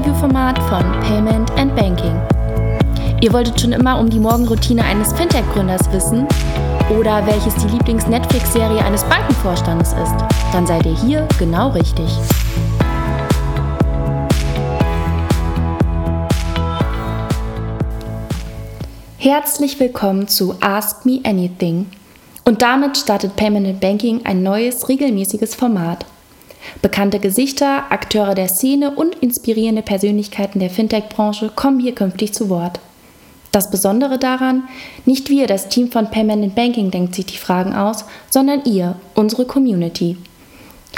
Interviewformat von Payment and Banking. Ihr wolltet schon immer um die Morgenroutine eines Fintech-Gründers wissen oder welches die Lieblings-Netflix-Serie eines Bankenvorstandes ist? Dann seid ihr hier genau richtig. Herzlich willkommen zu Ask Me Anything. Und damit startet Payment and Banking ein neues, regelmäßiges Format. Bekannte Gesichter, Akteure der Szene und inspirierende Persönlichkeiten der Fintech-Branche kommen hier künftig zu Wort. Das Besondere daran, nicht wir, das Team von and Banking, denkt sich die Fragen aus, sondern ihr, unsere Community.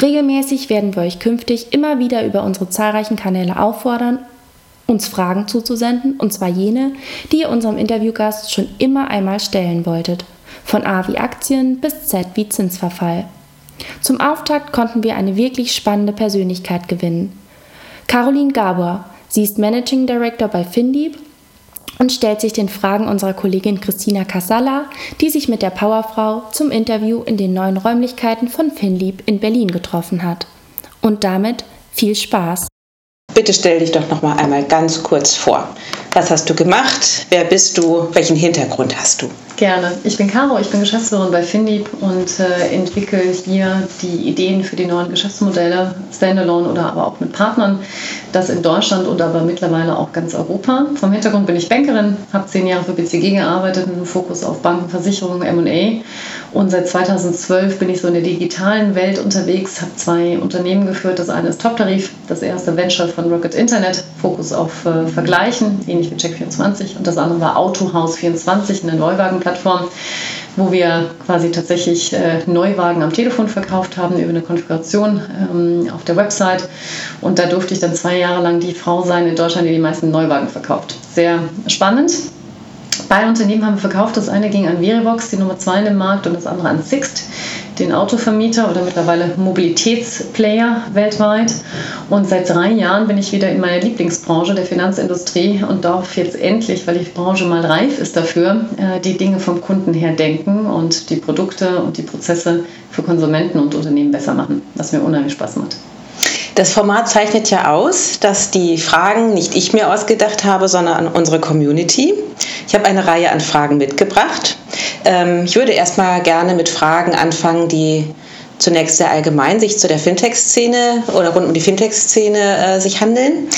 Regelmäßig werden wir euch künftig immer wieder über unsere zahlreichen Kanäle auffordern, uns Fragen zuzusenden, und zwar jene, die ihr unserem Interviewgast schon immer einmal stellen wolltet. Von A wie Aktien bis Z wie Zinsverfall. Zum Auftakt konnten wir eine wirklich spannende Persönlichkeit gewinnen. Caroline Gabor, sie ist Managing Director bei Findieb und stellt sich den Fragen unserer Kollegin Christina Casalla, die sich mit der Powerfrau zum Interview in den neuen Räumlichkeiten von Finlieb in Berlin getroffen hat. Und damit viel Spaß! Bitte stell dich doch noch mal einmal ganz kurz vor. Was hast du gemacht? Wer bist du? Welchen Hintergrund hast du? Gerne. Ich bin Caro, ich bin Geschäftsführerin bei Findieb und äh, entwickle hier die Ideen für die neuen Geschäftsmodelle, standalone oder aber auch mit Partnern. Das in Deutschland und aber mittlerweile auch ganz Europa. Vom Hintergrund bin ich Bankerin, habe zehn Jahre für BCG gearbeitet mit einem Fokus auf Banken, Versicherungen, M&A. Und seit 2012 bin ich so in der digitalen Welt unterwegs, habe zwei Unternehmen geführt. Das eine ist Top-Tarif, das erste Venture von Rocket Internet, Fokus auf äh, Vergleichen, ähnlich wie Check24. Und das andere war Autohaus24, eine Neuwagenplattform, wo wir quasi tatsächlich äh, Neuwagen am Telefon verkauft haben über eine Konfiguration ähm, auf der Website. Und da durfte ich dann zwei Jahre lang die Frau sein in Deutschland, die die meisten Neuwagen verkauft. Sehr spannend. Beide Unternehmen haben verkauft. Das eine ging an Verivox, die Nummer zwei in dem Markt, und das andere an Sixt, den Autovermieter oder mittlerweile Mobilitätsplayer weltweit. Und seit drei Jahren bin ich wieder in meiner Lieblingsbranche, der Finanzindustrie, und darf jetzt endlich, weil die Branche mal reif ist dafür, äh, die Dinge vom Kunden her denken und die Produkte und die Prozesse für Konsumenten und Unternehmen besser machen, was mir unheimlich Spaß macht. Das Format zeichnet ja aus, dass die Fragen nicht ich mir ausgedacht habe, sondern unsere Community. Ich habe eine Reihe an Fragen mitgebracht. Ähm, ich würde erstmal gerne mit Fragen anfangen, die zunächst sehr allgemein sich zu der Fintech-Szene oder rund um die Fintech-Szene äh, sich handeln.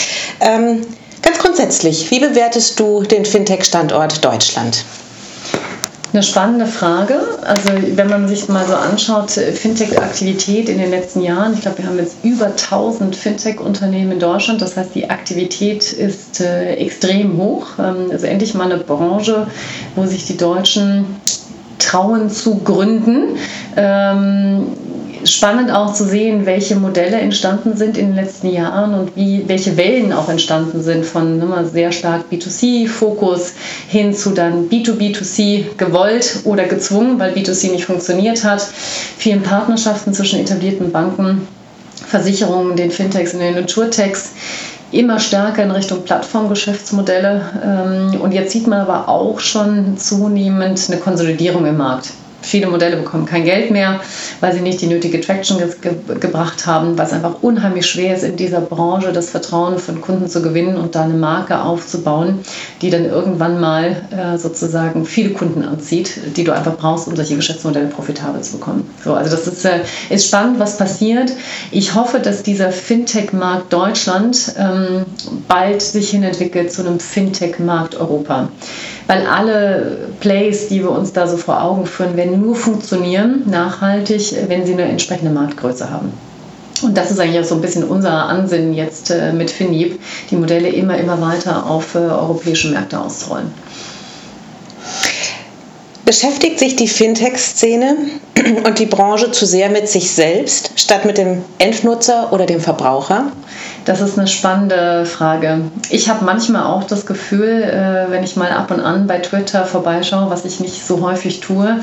Ähm, ganz grundsätzlich, wie bewertest du den Fintech-Standort Deutschland? Eine spannende Frage. Also wenn man sich mal so anschaut, Fintech-Aktivität in den letzten Jahren, ich glaube, wir haben jetzt über 1000 Fintech-Unternehmen in Deutschland. Das heißt, die Aktivität ist äh, extrem hoch. Ähm, also endlich mal eine Branche, wo sich die Deutschen trauen zu gründen. Ähm, spannend auch zu sehen, welche Modelle entstanden sind in den letzten Jahren und wie, welche Wellen auch entstanden sind von ne, sehr stark B2C-Fokus hin zu dann B2B2C gewollt oder gezwungen, weil B2C nicht funktioniert hat. Vielen Partnerschaften zwischen etablierten Banken, Versicherungen, den Fintechs und den Naturtechs immer stärker in Richtung Plattformgeschäftsmodelle. Ähm, und jetzt sieht man aber auch schon zunehmend eine Konsolidierung im Markt. Viele Modelle bekommen kein Geld mehr, weil sie nicht die nötige Traction ge ge gebracht haben, es einfach unheimlich schwer ist, in dieser Branche das Vertrauen von Kunden zu gewinnen und da eine Marke aufzubauen, die dann irgendwann mal äh, sozusagen viele Kunden anzieht, die du einfach brauchst, um solche Geschäftsmodelle profitabel zu bekommen. So, also das ist, äh, ist spannend, was passiert. Ich hoffe, dass dieser Fintech-Markt Deutschland ähm, bald sich hinentwickelt zu einem Fintech-Markt Europa weil alle Plays, die wir uns da so vor Augen führen, werden nur funktionieren nachhaltig, wenn sie eine entsprechende Marktgröße haben. Und das ist eigentlich auch so ein bisschen unser Ansinnen jetzt äh, mit Finib, die Modelle immer, immer weiter auf äh, europäische Märkte auszurollen. Beschäftigt sich die Fintech-Szene und die Branche zu sehr mit sich selbst statt mit dem Endnutzer oder dem Verbraucher? Das ist eine spannende Frage. Ich habe manchmal auch das Gefühl, äh, wenn ich mal ab und an bei Twitter vorbeischaue, was ich nicht so häufig tue,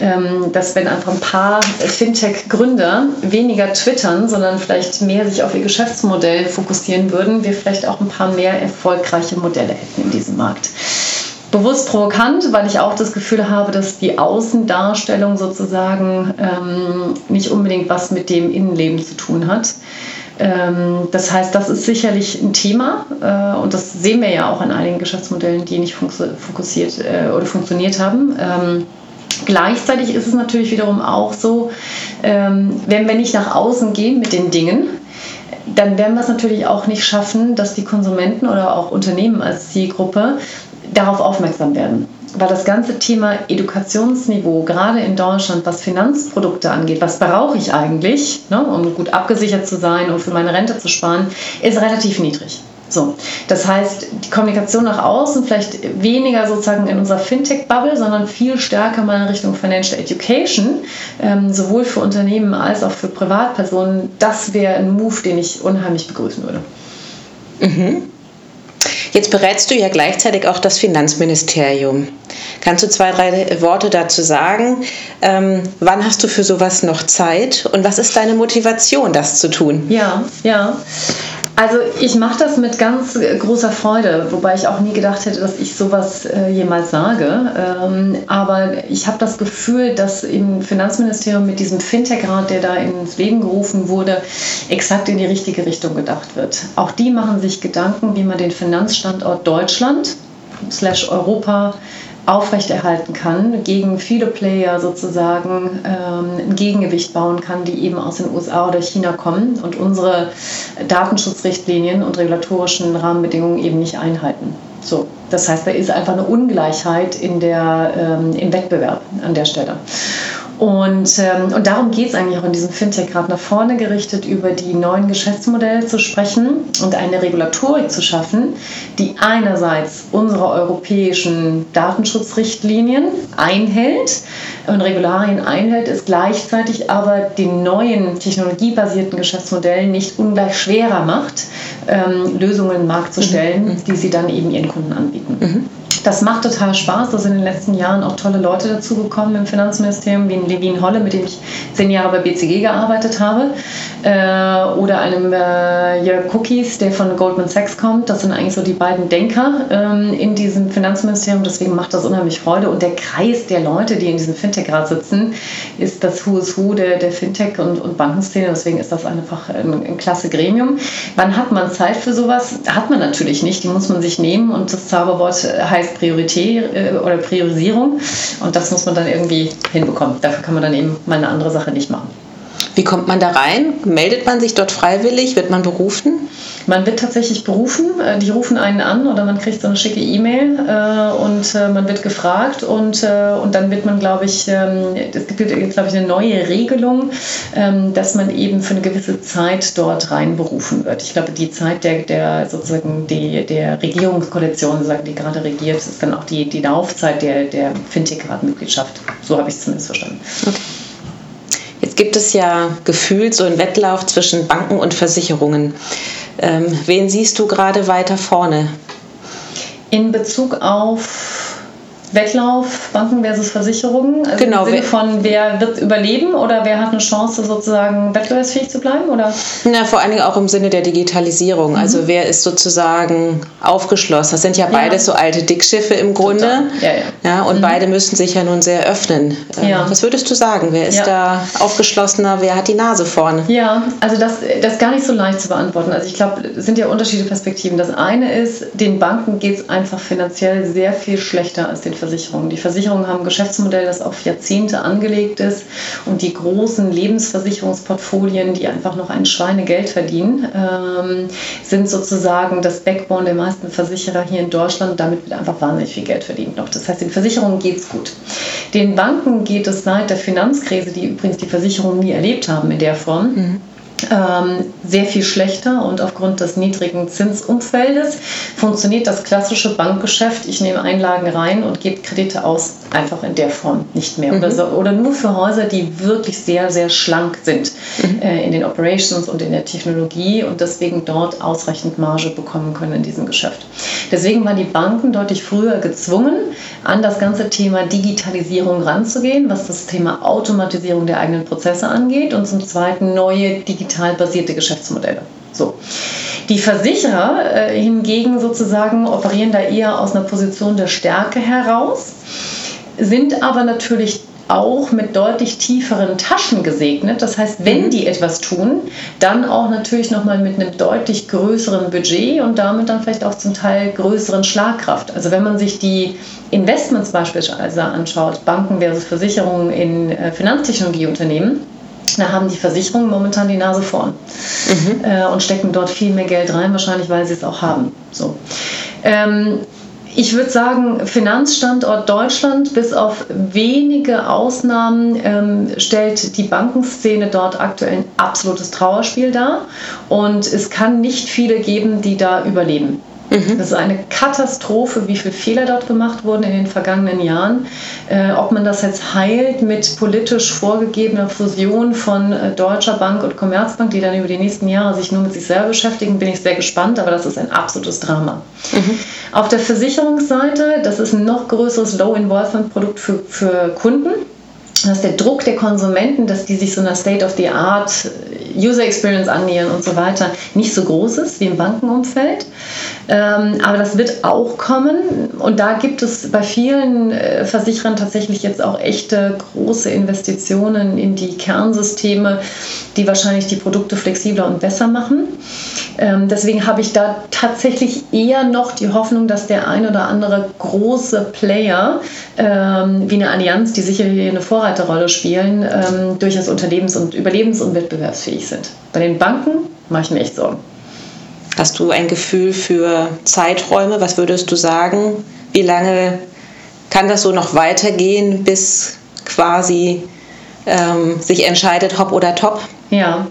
ähm, dass wenn einfach ein paar Fintech-Gründer weniger twittern, sondern vielleicht mehr sich auf ihr Geschäftsmodell fokussieren würden, wir vielleicht auch ein paar mehr erfolgreiche Modelle hätten in diesem Markt bewusst provokant, weil ich auch das Gefühl habe, dass die Außendarstellung sozusagen ähm, nicht unbedingt was mit dem Innenleben zu tun hat. Ähm, das heißt, das ist sicherlich ein Thema äh, und das sehen wir ja auch an einigen Geschäftsmodellen, die nicht fokussiert äh, oder funktioniert haben. Ähm, gleichzeitig ist es natürlich wiederum auch so, ähm, wenn wir nicht nach außen gehen mit den Dingen, dann werden wir es natürlich auch nicht schaffen, dass die Konsumenten oder auch Unternehmen als Zielgruppe darauf aufmerksam werden. Weil das ganze Thema Edukationsniveau, gerade in Deutschland, was Finanzprodukte angeht, was brauche ich eigentlich, ne, um gut abgesichert zu sein und für meine Rente zu sparen, ist relativ niedrig. So, das heißt, die Kommunikation nach außen vielleicht weniger sozusagen in unserer Fintech-Bubble, sondern viel stärker mal in Richtung Financial Education, ähm, sowohl für Unternehmen als auch für Privatpersonen. Das wäre ein Move, den ich unheimlich begrüßen würde. Mhm. Jetzt berätst du ja gleichzeitig auch das Finanzministerium. Kannst du zwei, drei Worte dazu sagen? Ähm, wann hast du für sowas noch Zeit und was ist deine Motivation, das zu tun? Ja, ja. Also ich mache das mit ganz großer Freude, wobei ich auch nie gedacht hätte, dass ich sowas äh, jemals sage. Ähm, aber ich habe das Gefühl, dass im Finanzministerium mit diesem Fintech-Rat, der da ins Leben gerufen wurde, exakt in die richtige Richtung gedacht wird. Auch die machen sich Gedanken, wie man den Finanzstandort Deutschland slash Europa aufrechterhalten kann, gegen viele Player sozusagen ähm, ein Gegengewicht bauen kann, die eben aus den USA oder China kommen und unsere Datenschutzrichtlinien und regulatorischen Rahmenbedingungen eben nicht einhalten. So, das heißt, da ist einfach eine Ungleichheit in der, ähm, im Wettbewerb an der Stelle. Und, ähm, und darum geht es eigentlich auch in diesem Fintech gerade nach vorne gerichtet, über die neuen Geschäftsmodelle zu sprechen und eine Regulatorik zu schaffen, die einerseits unsere europäischen Datenschutzrichtlinien einhält und Regularien einhält, es gleichzeitig aber den neuen technologiebasierten Geschäftsmodellen nicht ungleich schwerer macht, ähm, Lösungen in den Markt zu stellen, mhm. die sie dann eben ihren Kunden anbieten. Mhm. Das macht total Spaß. Da sind in den letzten Jahren auch tolle Leute dazugekommen im Finanzministerium, wie ein Levin Holle, mit dem ich zehn Jahre bei BCG gearbeitet habe. Äh, oder einem äh, Jörg Cookies, der von Goldman Sachs kommt. Das sind eigentlich so die beiden Denker ähm, in diesem Finanzministerium. Deswegen macht das unheimlich Freude. Und der Kreis der Leute, die in diesem Fintech-Rat sitzen, ist das Who is Who der, der Fintech- und, und Bankenszene. Deswegen ist das einfach ein, ein klasse Gremium. Wann hat man Zeit für sowas? Hat man natürlich nicht. Die muss man sich nehmen. Und das Zauberwort heißt Priorität äh, oder Priorisierung und das muss man dann irgendwie hinbekommen. Dafür kann man dann eben mal eine andere Sache nicht machen. Wie kommt man da rein? Meldet man sich dort freiwillig? Wird man berufen? Man wird tatsächlich berufen. Äh, die rufen einen an oder man kriegt so eine schicke E-Mail äh, und äh, man wird gefragt und, und dann wird man, glaube ich, ähm, es gibt jetzt, glaube ich, eine neue Regelung, ähm, dass man eben für eine gewisse Zeit dort rein berufen wird. Ich glaube, die Zeit der, der sozusagen die, der Regierungskoalition, die gerade regiert, ist dann auch die, die Laufzeit der, der Fintech-Ratmitgliedschaft. So habe ich es zumindest verstanden. Okay. Gibt es ja gefühlt so einen Wettlauf zwischen Banken und Versicherungen. Ähm, wen siehst du gerade weiter vorne? In Bezug auf Wettlauf, Banken versus Versicherungen? Also genau. Im Sinne von, wer wird überleben oder wer hat eine Chance, sozusagen wettbewerbsfähig zu bleiben? Oder? Na, vor allen Dingen auch im Sinne der Digitalisierung. Also mhm. Also wer ist sozusagen aufgeschlossen? Das sind ja beides ja. so alte Dickschiffe im Grunde. Ja, ja. ja und mhm. beide müssen sich ja nun sehr öffnen. Ähm, ja. Was würdest du sagen? Wer ist da aufgeschlossener? Wer hat die Nase vorne? Ja, also das, das ist gar nicht so leicht zu beantworten. Also ich glaube, es sind ja unterschiedliche Perspektiven. Das eine ist, den Banken geht es einfach finanziell sehr viel schlechter als den Versicherungen. Die Versicherungen haben ein Geschäftsmodell, das auf Jahrzehnte angelegt ist und die großen Lebensversicherungsportfolien, die einfach noch ein Schweinegeld verdienen, ähm, sind sozusagen das Backbone der meisten Versicherer hier in Deutschland. Damit wird einfach wahnsinnig viel Geld verdient noch. Das heißt, den Versicherungen geht es gut. Den Banken geht es seit der Finanzkrise, die übrigens die Versicherungen nie erlebt haben in der Form, mhm sehr viel schlechter und aufgrund des niedrigen Zinsumfeldes funktioniert das klassische Bankgeschäft. Ich nehme Einlagen rein und gebe Kredite aus, einfach in der Form nicht mehr. Mhm. Oder, so, oder nur für Häuser, die wirklich sehr, sehr schlank sind mhm. äh, in den Operations und in der Technologie und deswegen dort ausreichend Marge bekommen können in diesem Geschäft. Deswegen waren die Banken deutlich früher gezwungen, an das ganze Thema Digitalisierung ranzugehen, was das Thema Automatisierung der eigenen Prozesse angeht und zum Zweiten neue digital basierte Geschäftsmodelle. So. Die Versicherer äh, hingegen sozusagen operieren da eher aus einer Position der Stärke heraus, sind aber natürlich auch mit deutlich tieferen Taschen gesegnet. Das heißt, wenn mhm. die etwas tun, dann auch natürlich nochmal mit einem deutlich größeren Budget und damit dann vielleicht auch zum Teil größeren Schlagkraft. Also wenn man sich die Investments beispielsweise anschaut, Banken versus Versicherungen in äh, Finanztechnologieunternehmen, da haben die Versicherungen momentan die Nase vorn mhm. äh, und stecken dort viel mehr Geld rein, wahrscheinlich weil sie es auch haben. So. Ähm, ich würde sagen, Finanzstandort Deutschland, bis auf wenige Ausnahmen, ähm, stellt die Bankenszene dort aktuell ein absolutes Trauerspiel dar. Und es kann nicht viele geben, die da überleben. Mhm. Das ist eine Katastrophe, wie viele Fehler dort gemacht wurden in den vergangenen Jahren. Äh, ob man das jetzt heilt mit politisch vorgegebener Fusion von äh, Deutscher Bank und Commerzbank, die dann über die nächsten Jahre sich nur mit sich selber beschäftigen, bin ich sehr gespannt, aber das ist ein absolutes Drama. Mhm. Auf der Versicherungsseite, das ist ein noch größeres Low-Involvement-Produkt für, für Kunden dass der Druck der Konsumenten, dass die sich so einer State-of-the-Art User Experience annähern und so weiter, nicht so groß ist wie im Bankenumfeld. Ähm, aber das wird auch kommen und da gibt es bei vielen äh, Versicherern tatsächlich jetzt auch echte große Investitionen in die Kernsysteme, die wahrscheinlich die Produkte flexibler und besser machen. Ähm, deswegen habe ich da tatsächlich eher noch die Hoffnung, dass der ein oder andere große Player ähm, wie eine Allianz, die sicher hier eine Vorreiterrolle spielen, durchaus unterlebens- und überlebens- und wettbewerbsfähig sind. Bei den Banken mache ich mir echt Sorgen. Hast du ein Gefühl für Zeiträume? Was würdest du sagen? Wie lange kann das so noch weitergehen, bis quasi ähm, sich entscheidet, hopp oder top? Ja,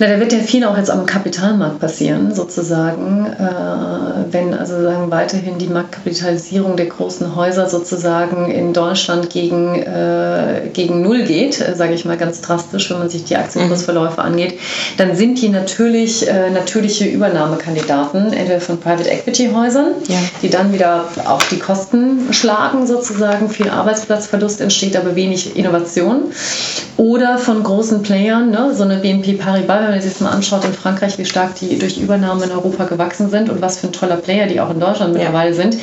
na, da wird ja viel auch jetzt am Kapitalmarkt passieren, sozusagen, äh, wenn also sagen weiterhin die Marktkapitalisierung der großen Häuser sozusagen in Deutschland gegen, äh, gegen Null geht, äh, sage ich mal ganz drastisch, wenn man sich die Aktienkursverläufe angeht, dann sind die natürlich äh, natürliche Übernahmekandidaten, entweder von Private Equity Häusern, ja. die dann wieder auf die Kosten schlagen, sozusagen, viel Arbeitsplatzverlust entsteht, aber wenig Innovation, oder von großen Playern, ne, so eine BNP Paribas, wenn man sich das mal anschaut in Frankreich, wie stark die durch Übernahme in Europa gewachsen sind und was für ein toller Player die auch in Deutschland mittlerweile ja. sind.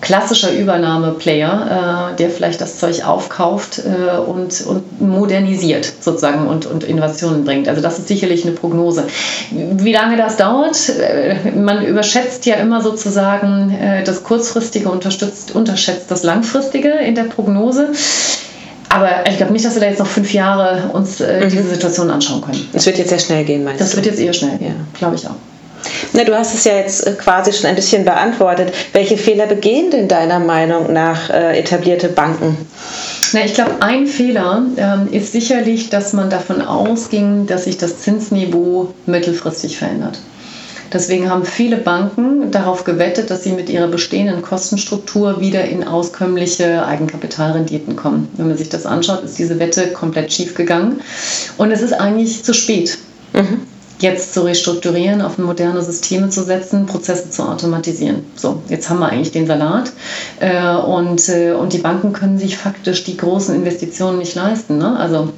Klassischer Übernahmeplayer, äh, der vielleicht das Zeug aufkauft äh, und, und modernisiert sozusagen und, und Innovationen bringt. Also das ist sicherlich eine Prognose. Wie lange das dauert, äh, man überschätzt ja immer sozusagen äh, das Kurzfristige, unterstützt, unterschätzt das Langfristige in der Prognose. Aber ich glaube nicht, dass wir da jetzt noch fünf Jahre uns äh, mhm. diese Situation anschauen können. Es wird jetzt sehr schnell gehen, meinst das du? Das wird jetzt eher schnell, ja. glaube ich auch. Na, du hast es ja jetzt äh, quasi schon ein bisschen beantwortet. Welche Fehler begehen denn deiner Meinung nach äh, etablierte Banken? Na, ich glaube, ein Fehler ähm, ist sicherlich, dass man davon ausging, dass sich das Zinsniveau mittelfristig verändert. Deswegen haben viele Banken darauf gewettet, dass sie mit ihrer bestehenden Kostenstruktur wieder in auskömmliche Eigenkapitalrenditen kommen. Wenn man sich das anschaut, ist diese Wette komplett schief gegangen. Und es ist eigentlich zu spät. Mhm jetzt zu restrukturieren, auf moderne Systeme zu setzen, Prozesse zu automatisieren. So, jetzt haben wir eigentlich den Salat äh, und, äh, und die Banken können sich faktisch die großen Investitionen nicht leisten. Ne? Also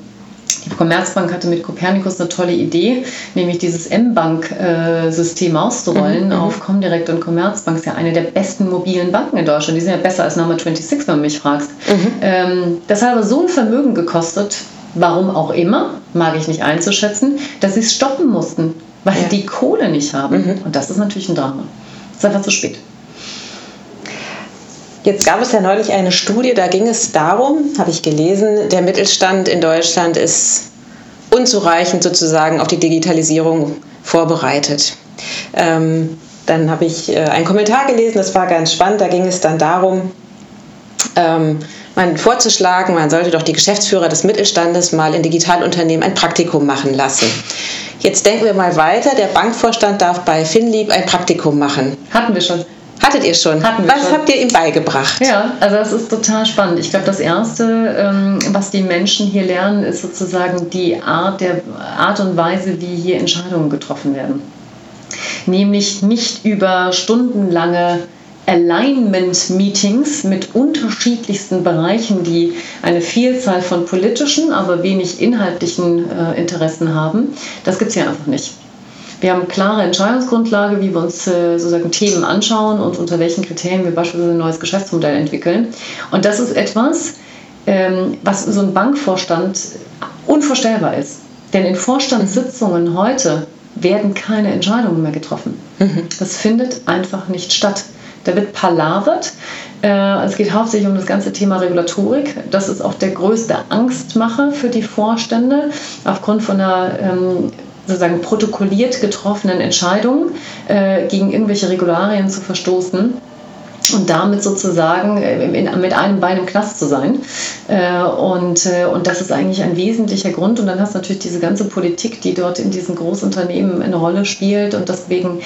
die Commerzbank hatte mit Copernicus eine tolle Idee, nämlich dieses M-Bank-System auszurollen mhm. auf Comdirect und Commerzbank. ist ja eine der besten mobilen Banken in Deutschland. Die sind ja besser als Number 26, wenn du mich fragst. Mhm. Ähm, das hat aber so ein Vermögen gekostet, warum auch immer, mag ich nicht einzuschätzen, dass sie es stoppen mussten, weil ja. die Kohle nicht haben. Mhm. Und das ist natürlich ein Drama. Das ist einfach zu spät. Jetzt gab es ja neulich eine Studie, da ging es darum, habe ich gelesen, der Mittelstand in Deutschland ist unzureichend sozusagen auf die Digitalisierung vorbereitet. Ähm, dann habe ich äh, einen Kommentar gelesen, das war ganz spannend, da ging es dann darum, ähm, man vorzuschlagen, man sollte doch die Geschäftsführer des Mittelstandes mal in Digitalunternehmen ein Praktikum machen lassen. Jetzt denken wir mal weiter, der Bankvorstand darf bei Finlieb ein Praktikum machen. Hatten wir schon. Hattet ihr schon? Hatten was schon. habt ihr ihm beigebracht? Ja, also das ist total spannend. Ich glaube, das Erste, ähm, was die Menschen hier lernen, ist sozusagen die Art, der Art und Weise, wie hier Entscheidungen getroffen werden. Nämlich nicht über stundenlange Alignment-Meetings mit unterschiedlichsten Bereichen, die eine Vielzahl von politischen, aber wenig inhaltlichen äh, Interessen haben. Das gibt es hier einfach nicht. Wir haben klare Entscheidungsgrundlage, wie wir uns äh, sozusagen Themen anschauen und unter welchen Kriterien wir beispielsweise ein neues Geschäftsmodell entwickeln. Und das ist etwas, ähm, was so ein Bankvorstand unvorstellbar ist. Denn in Vorstandssitzungen heute werden keine Entscheidungen mehr getroffen. Mhm. Das findet einfach nicht statt. Da wird palavert. Äh, es geht hauptsächlich um das ganze Thema Regulatorik. Das ist auch der größte Angstmacher für die Vorstände aufgrund von einer ähm, sozusagen protokolliert getroffenen Entscheidung äh, gegen irgendwelche Regularien zu verstoßen und damit sozusagen äh, in, mit einem Bein im Knast zu sein. Äh, und, äh, und das ist eigentlich ein wesentlicher Grund. Und dann hast du natürlich diese ganze Politik, die dort in diesen Großunternehmen eine Rolle spielt und deswegen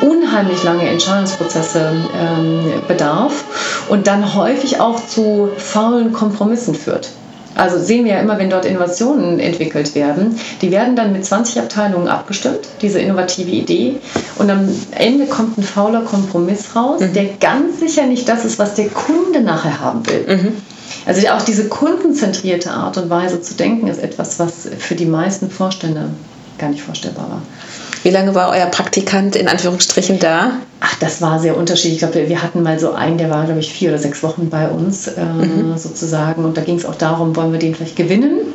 unheimlich lange Entscheidungsprozesse ähm, bedarf und dann häufig auch zu faulen Kompromissen führt. Also sehen wir ja immer, wenn dort Innovationen entwickelt werden, die werden dann mit 20 Abteilungen abgestimmt, diese innovative Idee. Und am Ende kommt ein fauler Kompromiss raus, mhm. der ganz sicher nicht das ist, was der Kunde nachher haben will. Mhm. Also auch diese kundenzentrierte Art und Weise zu denken ist etwas, was für die meisten Vorstände gar nicht vorstellbar war. Wie lange war euer Praktikant in Anführungsstrichen da? Ach, das war sehr unterschiedlich. Ich glaube, wir hatten mal so einen, der war, glaube ich, vier oder sechs Wochen bei uns äh, mhm. sozusagen. Und da ging es auch darum, wollen wir den vielleicht gewinnen?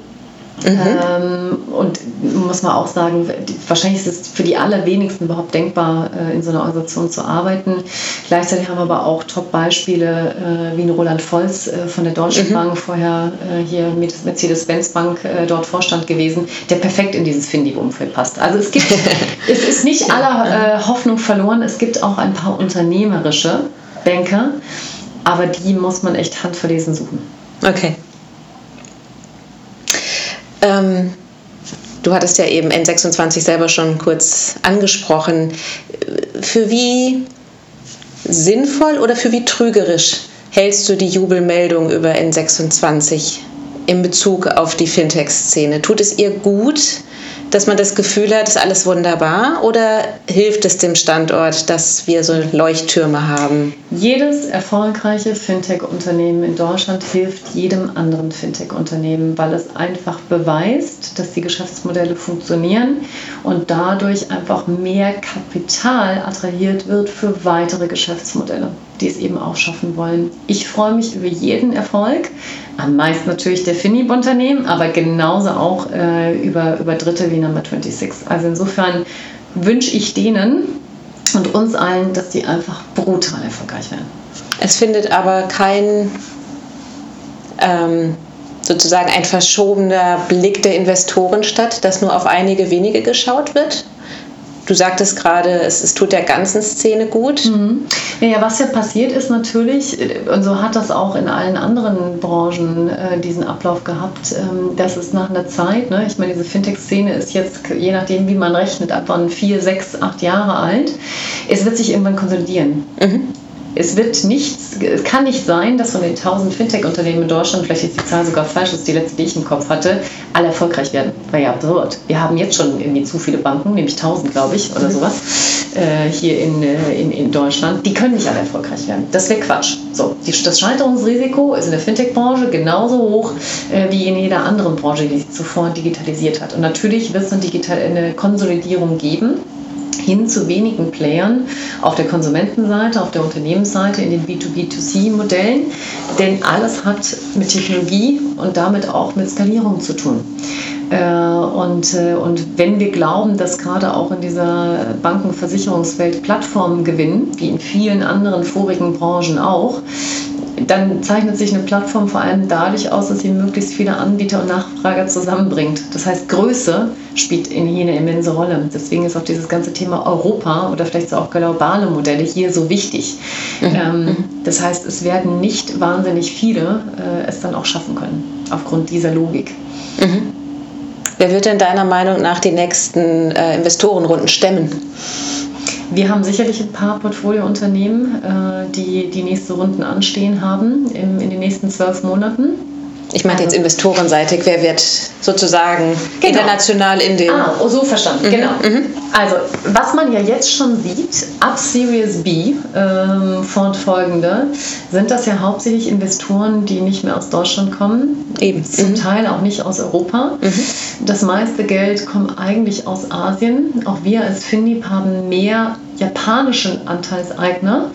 Mhm. Ähm, und muss man auch sagen, wahrscheinlich ist es für die allerwenigsten überhaupt denkbar, äh, in so einer Organisation zu arbeiten. Gleichzeitig haben wir aber auch Top-Beispiele äh, wie ein Roland Volz äh, von der Deutschen mhm. Bank, vorher hier mit Mercedes-Benz Bank dort Vorstand gewesen, der perfekt in dieses Findig-Umfeld passt. Also es gibt, es ist nicht aller Hoffnung verloren, es gibt auch ein paar unternehmerische Banker, aber die muss man echt handverlesen suchen. Okay. Ähm, du hattest ja eben N26 selber schon kurz angesprochen. Für wie sinnvoll oder für wie trügerisch hältst du die Jubelmeldung über N26 in Bezug auf die Fintech-Szene? Tut es ihr gut, dass man das Gefühl hat, ist alles wunderbar oder hilft es dem Standort, dass wir so Leuchttürme haben? Jedes erfolgreiche Fintech-Unternehmen in Deutschland hilft jedem anderen Fintech-Unternehmen, weil es einfach beweist, dass die Geschäftsmodelle funktionieren und dadurch einfach mehr Kapital attrahiert wird für weitere Geschäftsmodelle, die es eben auch schaffen wollen. Ich freue mich über jeden Erfolg, am meisten natürlich der Finib-Unternehmen, aber genauso auch äh, über, über Dritte wie Number 26. Also insofern wünsche ich denen und uns allen, dass die einfach brutal erfolgreich werden. Es findet aber kein ähm, sozusagen ein verschobener Blick der Investoren statt, dass nur auf einige wenige geschaut wird? Du sagtest gerade, es, es, tut der ganzen Szene gut. Mhm. Ja, was ja passiert ist natürlich, und so hat das auch in allen anderen Branchen äh, diesen Ablauf gehabt, ähm, dass es nach einer Zeit, ne, ich meine, diese Fintech-Szene ist jetzt, je nachdem, wie man rechnet, ab wann vier, sechs, acht Jahre alt, es wird sich irgendwann konsolidieren. Mhm es wird nichts, es kann nicht sein, dass von den 1000 Fintech-Unternehmen in Deutschland, vielleicht ist die Zahl sogar falsch, das ist die letzte, die ich im Kopf hatte, alle erfolgreich werden. War ja absurd. Wir haben jetzt schon irgendwie zu viele Banken, nämlich 1000, glaube ich, oder mhm. sowas, äh, hier in, äh, in, in Deutschland. Die können nicht alle erfolgreich werden. Das wäre Quatsch. So, die, das Scheiterungsrisiko ist in der Fintech-Branche genauso hoch äh, wie in jeder anderen Branche, die sich zuvor digitalisiert hat. Und natürlich wird es eine, digital, eine Konsolidierung geben hin zu wenigen Playern auf der Konsumentenseite, auf der Unternehmensseite, in den B2B2C-Modellen. Denn alles hat mit Technologie und damit auch mit Skalierung zu tun. Äh, und, äh, und wenn wir glauben, dass gerade auch in dieser Bankenversicherungswelt Plattformen gewinnen, wie in vielen anderen vorigen Branchen auch, dann zeichnet sich eine Plattform vor allem dadurch aus, dass sie möglichst viele Anbieter und Nachfrager zusammenbringt. Das heißt, Größe spielt in hier eine immense Rolle. Deswegen ist auch dieses ganze Thema Europa oder vielleicht so auch globale Modelle hier so wichtig. Mhm. Ähm, mhm. das heißt, es werden nicht wahnsinnig viele äh, es dann auch schaffen können, aufgrund dieser Logik. Mhm. Wer wird denn deiner Meinung nach die nächsten äh, Investorenrunden stemmen? Wir haben sicherlich ein paar Portfoliounternehmen, äh, die die nächste Runden anstehen haben in den nächsten zwölf Monaten. Ich meinte jetzt investorenseitig, wer wird sozusagen genau. international in den. Ah, oh, so verstanden, mhm. genau. Mhm. Also, was man ja jetzt schon sieht, ab Series B ähm, fortfolgende, sind das ja hauptsächlich Investoren, die nicht mehr aus Deutschland kommen. Eben. Zum mhm. Teil auch nicht aus Europa. Mhm. Das meiste Geld kommt eigentlich aus Asien. Auch wir als FinDeep haben mehr japanischen Anteilseigner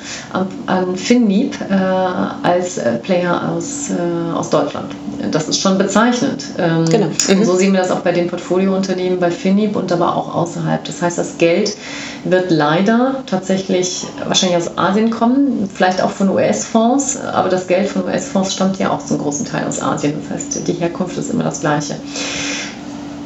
an, Finnieb äh, als äh, Player aus, äh, aus Deutschland. Das ist schon bezeichnend. Ähm, genau. Mhm. so sehen wir das auch bei den Portfoliounternehmen bei Finnieb und aber auch außerhalb. Das heißt, das Geld wird leider tatsächlich wahrscheinlich aus Asien kommen, vielleicht auch von US-Fonds, aber das Geld von US-Fonds stammt ja auch zum großen Teil aus Asien. Das heißt, die Herkunft ist immer das gleiche.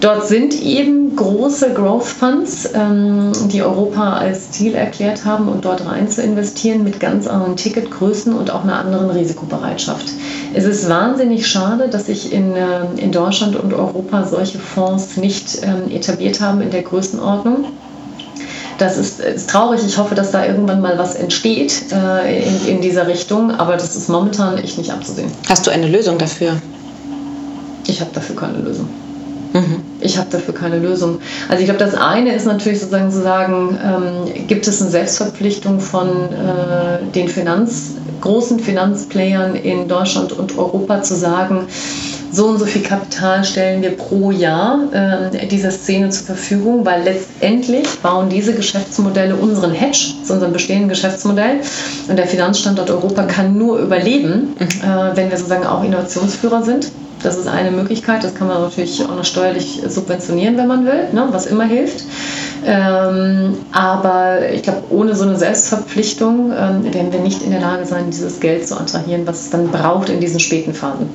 Dort sind eben große Growth Funds, ähm, die Europa als Ziel erklärt haben und dort rein zu investieren mit ganz anderen Ticketgrößen und auch einer anderen Risikobereitschaft. Es ist wahnsinnig schade, dass sich in, äh, in Deutschland und Europa solche Fonds nicht ähm, etabliert haben in der Größenordnung. Das ist, ist, traurig. Ich hoffe, dass da irgendwann mal was entsteht äh, in, in dieser Richtung, aber das ist momentan echt nicht abzusehen. Hast du eine Lösung dafür? Ich habe dafür keine Lösung. Mhm. Ich habe dafür keine Lösung. Also ich glaube, das eine ist natürlich sozusagen zu sagen, ähm, gibt es eine Selbstverpflichtung von äh, den Finanz, großen Finanzplayern in Deutschland und Europa zu sagen, so und so viel Kapital stellen wir pro Jahr äh, dieser Szene zur Verfügung, weil letztendlich bauen diese Geschäftsmodelle unseren Hedge, zu unserem bestehenden Geschäftsmodell. Und der Finanzstandort Europa kann nur überleben, mhm. äh, wenn wir sozusagen auch Innovationsführer sind. Das ist eine Möglichkeit. Das kann man natürlich auch noch steuerlich subventionieren, wenn man will, ne, was immer hilft. Ähm, aber ich glaube, ohne so eine Selbstverpflichtung ähm, werden wir nicht in der Lage sein, dieses Geld zu attrahieren, was es dann braucht in diesen späten Phasen,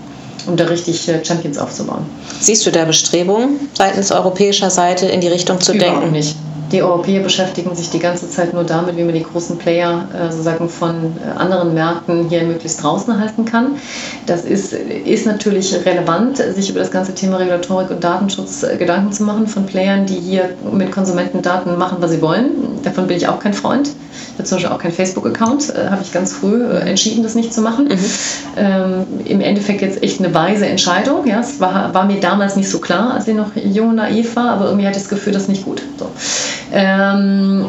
um da richtig äh, Champions aufzubauen. Siehst du da Bestrebungen seitens europäischer Seite in die Richtung zu Überhaupt denken? nicht. Die Europäer beschäftigen sich die ganze Zeit nur damit, wie man die großen Player äh, sozusagen von äh, anderen Märkten hier möglichst draußen halten kann. Das ist, ist natürlich relevant, sich über das ganze Thema Regulatorik und Datenschutz äh, Gedanken zu machen von Playern, die hier mit Konsumentendaten machen, was sie wollen. Davon bin ich auch kein Freund. Ich habe zum Beispiel auch keinen Facebook-Account, äh, habe ich ganz früh entschieden, das nicht zu machen. Mhm. Ähm, Im Endeffekt jetzt echt eine weise Entscheidung. Ja, es war, war mir damals nicht so klar, als ich noch jung und naiv war, aber irgendwie hatte ich das Gefühl, das ist nicht gut. So. Ähm,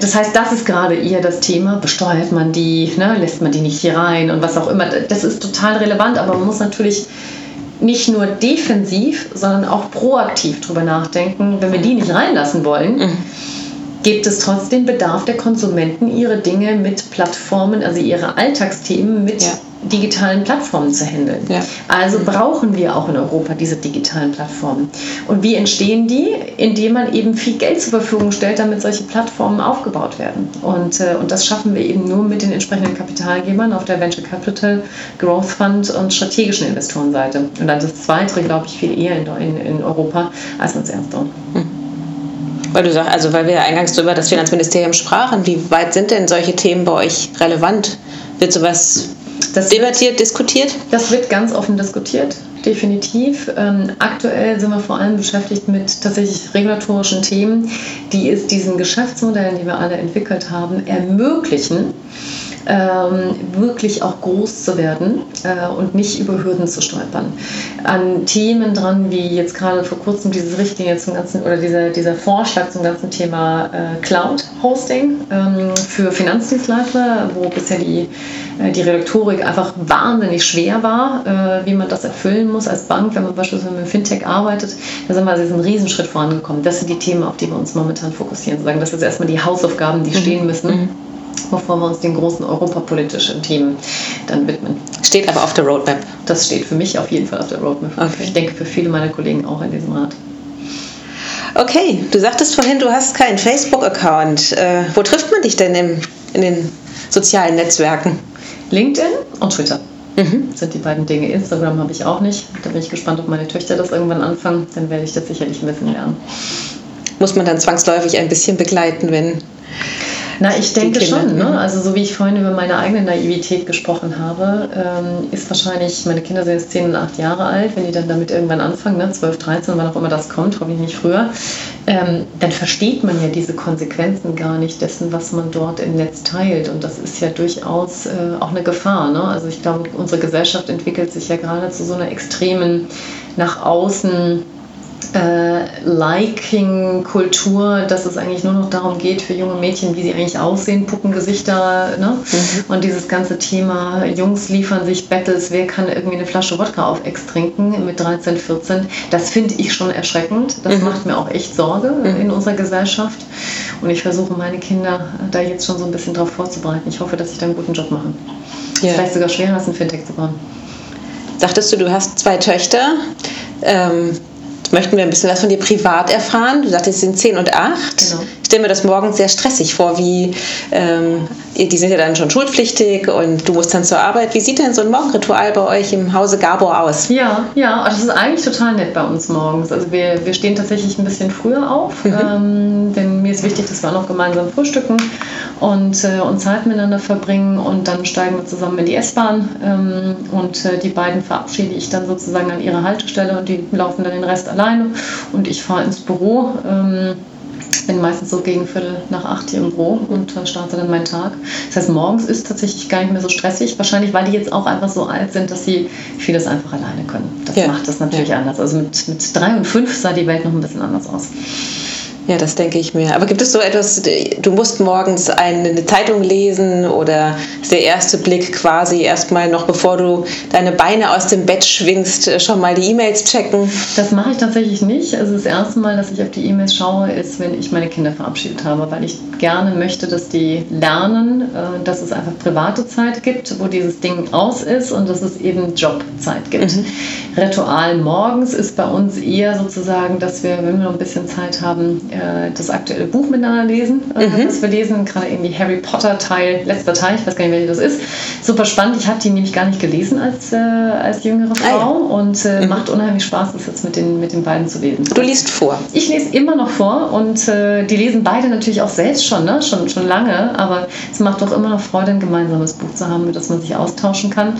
das heißt, das ist gerade eher das Thema. Besteuert man die, ne? lässt man die nicht hier rein und was auch immer. Das ist total relevant, aber man muss natürlich nicht nur defensiv, sondern auch proaktiv drüber nachdenken, wenn wir die nicht reinlassen wollen. Mhm gibt es trotzdem Bedarf der Konsumenten, ihre Dinge mit Plattformen, also ihre Alltagsthemen mit ja. digitalen Plattformen zu handeln. Ja. Also brauchen wir auch in Europa diese digitalen Plattformen. Und wie entstehen die? Indem man eben viel Geld zur Verfügung stellt, damit solche Plattformen aufgebaut werden. Und, äh, und das schaffen wir eben nur mit den entsprechenden Kapitalgebern auf der Venture Capital, Growth Fund und strategischen Investorenseite. Und dann das Zweite, glaube ich, viel eher in, in, in Europa als das Erste. Hm. Weil du sagst, also weil wir ja eingangs über das Finanzministerium sprachen, wie weit sind denn solche Themen bei euch relevant? Wird sowas das debattiert, diskutiert? Das wird ganz offen diskutiert, definitiv. Ähm, aktuell sind wir vor allem beschäftigt mit tatsächlich regulatorischen Themen, die es diesen Geschäftsmodellen, die wir alle entwickelt haben, ermöglichen ähm, wirklich auch groß zu werden äh, und nicht über Hürden zu stolpern. An Themen dran, wie jetzt gerade vor kurzem dieses Richtlinie zum ganzen oder dieser, dieser Vorschlag zum ganzen Thema äh, Cloud Hosting ähm, für Finanzdienstleister, wo bisher die, äh, die Redaktorik einfach wahnsinnig schwer war, äh, wie man das erfüllen muss als Bank, wenn man beispielsweise mit Fintech arbeitet. Da sind wir also einen Riesenschritt vorangekommen. Das sind die Themen, auf die wir uns momentan fokussieren. Sagen, das sind erstmal die Hausaufgaben, die mhm. stehen müssen. Mhm bevor wir uns den großen europapolitischen Themen dann widmen. Steht aber auf der Roadmap. Das steht für mich auf jeden Fall auf der Roadmap. Okay. Ich denke für viele meiner Kollegen auch in diesem Rat. Okay, du sagtest vorhin, du hast keinen Facebook-Account. Äh, wo trifft man dich denn im, in den sozialen Netzwerken? LinkedIn und Twitter. Mhm. Das sind die beiden Dinge. Instagram habe ich auch nicht. Da bin ich gespannt, ob meine Töchter das irgendwann anfangen. Dann werde ich das sicherlich ein bisschen lernen. Muss man dann zwangsläufig ein bisschen begleiten, wenn na, ich denke schon. Ne? Also so wie ich vorhin über meine eigene Naivität gesprochen habe, ähm, ist wahrscheinlich, meine Kinder sind jetzt 10 und 8 Jahre alt, wenn die dann damit irgendwann anfangen, ne? 12, 13, wann auch immer das kommt, hoffentlich nicht früher, ähm, dann versteht man ja diese Konsequenzen gar nicht dessen, was man dort im Netz teilt. Und das ist ja durchaus äh, auch eine Gefahr. Ne? Also ich glaube, unsere Gesellschaft entwickelt sich ja gerade zu so einer extremen nach außen äh, Liking-Kultur, dass es eigentlich nur noch darum geht für junge Mädchen, wie sie eigentlich aussehen, Puppengesichter. Ne? Mhm. Und dieses ganze Thema, Jungs liefern sich Battles, wer kann irgendwie eine Flasche Wodka auf Ex trinken mit 13, 14, das finde ich schon erschreckend. Das mhm. macht mir auch echt Sorge mhm. in unserer Gesellschaft. Und ich versuche meine Kinder da jetzt schon so ein bisschen drauf vorzubereiten. Ich hoffe, dass ich da einen guten Job mache. Ja. Vielleicht sogar schwerer als ein Fintech zu bauen. Sagtest du, du hast zwei Töchter. Ähm, möchten wir ein bisschen was von dir privat erfahren. Du sagtest, sie sind 10 und 8. Genau. Ich stelle mir das morgens sehr stressig vor, wie ähm, die sind ja dann schon schulpflichtig und du musst dann zur Arbeit. Wie sieht denn so ein Morgenritual bei euch im Hause Gabor aus? Ja, ja, also das ist eigentlich total nett bei uns morgens. Also wir, wir stehen tatsächlich ein bisschen früher auf, mhm. ähm, denn mir ist wichtig, dass wir auch noch gemeinsam frühstücken und, äh, und Zeit miteinander verbringen und dann steigen wir zusammen in die S-Bahn ähm, und äh, die beiden verabschiede ich dann sozusagen an ihre Haltestelle und die laufen dann den Rest alleine und ich fahre ins Büro. Ähm, bin meistens so gegen Viertel nach acht hier im Büro und starte dann meinen Tag. Das heißt, morgens ist tatsächlich gar nicht mehr so stressig. Wahrscheinlich, weil die jetzt auch einfach so alt sind, dass sie vieles einfach alleine können. Das ja. macht das natürlich ja. anders. Also mit, mit drei und fünf sah die Welt noch ein bisschen anders aus. Ja, das denke ich mir. Aber gibt es so etwas, du musst morgens eine Zeitung lesen oder ist der erste Blick quasi erstmal noch, bevor du deine Beine aus dem Bett schwingst, schon mal die E-Mails checken? Das mache ich tatsächlich nicht. Also das erste Mal, dass ich auf die E-Mails schaue, ist, wenn ich meine Kinder verabschiedet habe, weil ich gerne möchte, dass die lernen, äh, dass es einfach private Zeit gibt, wo dieses Ding aus ist und dass es eben Jobzeit gibt. Mhm. Ritual morgens ist bei uns eher sozusagen, dass wir, wenn wir noch ein bisschen Zeit haben, äh, das aktuelle Buch miteinander lesen, äh, mhm. das wir lesen, gerade irgendwie Harry Potter Teil, letzter Teil, ich weiß gar nicht, welcher das ist. Super spannend, ich habe die nämlich gar nicht gelesen als, äh, als jüngere Frau ah, ja. und äh, mhm. macht unheimlich Spaß, das jetzt mit den, mit den beiden zu lesen. Du liest vor? Ich lese immer noch vor und äh, die lesen beide natürlich auch selbst schon, ne? schon, schon lange, aber es macht doch immer noch Freude, ein gemeinsames Buch zu haben, mit das man sich austauschen kann.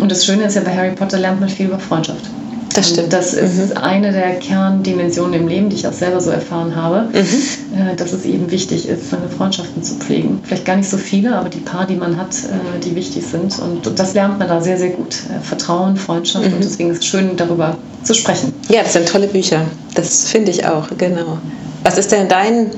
Und das Schöne ist ja, bei Harry Potter lernt man viel über Freundschaft. Das stimmt. Und das ist mhm. eine der Kerndimensionen im Leben, die ich auch selber so erfahren habe, mhm. Äh, dass es eben wichtig ist, seine Freundschaften zu pflegen. Vielleicht gar nicht so viele, aber die paar, die man hat, äh, die wichtig sind. Und das lernt man da sehr, sehr gut. Äh, Vertrauen, Freundschaft. Mhm. Und deswegen ist es schön, darüber zu sprechen. Ja, das sind tolle Bücher. Das finde ich auch, genau. Was ist denn dein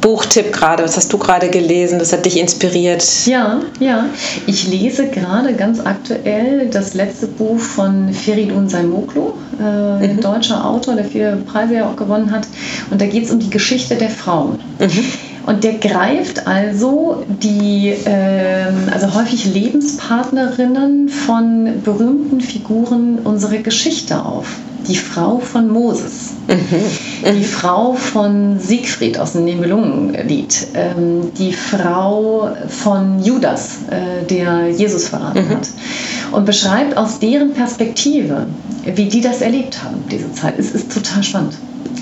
Buchtipp gerade? Was hast du gerade gelesen? Das hat dich inspiriert? Ja, ja. Ich lese gerade ganz aktuell das letzte Buch von Feridun Saimoglu, äh, mhm. ein deutscher Autor, der viele Preise ja auch gewonnen hat. Und da geht es um die Geschichte der Frauen. Mhm. Und der greift also die, äh, also häufig Lebenspartnerinnen von berühmten Figuren unserer Geschichte auf die Frau von Moses, mhm. die Frau von Siegfried aus dem Nibelungenlied, ähm, die Frau von Judas, äh, der Jesus verraten mhm. hat. Und beschreibt aus deren Perspektive, wie die das erlebt haben, diese Zeit. Es ist total spannend.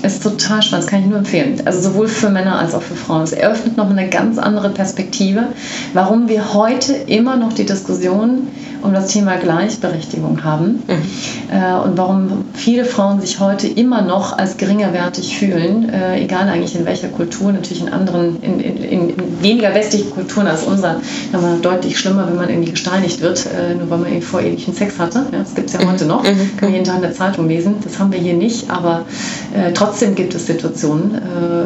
Es ist total spannend, das kann ich nur empfehlen. Also sowohl für Männer als auch für Frauen. Es eröffnet noch eine ganz andere Perspektive, warum wir heute immer noch die Diskussion um das Thema Gleichberechtigung haben mhm. äh, und warum viele Frauen sich heute immer noch als geringerwertig fühlen, äh, egal eigentlich in welcher Kultur, natürlich in anderen, in, in, in weniger westlichen Kulturen als unserer, aber deutlich schlimmer, wenn man irgendwie gesteinigt wird, äh, nur weil man irgendwie vorehelichen Sex hatte. Ja, das gibt es ja mhm. heute noch, mhm. kann man jeden Tag in der Zeitung lesen. Das haben wir hier nicht, aber trotzdem gibt es Situationen,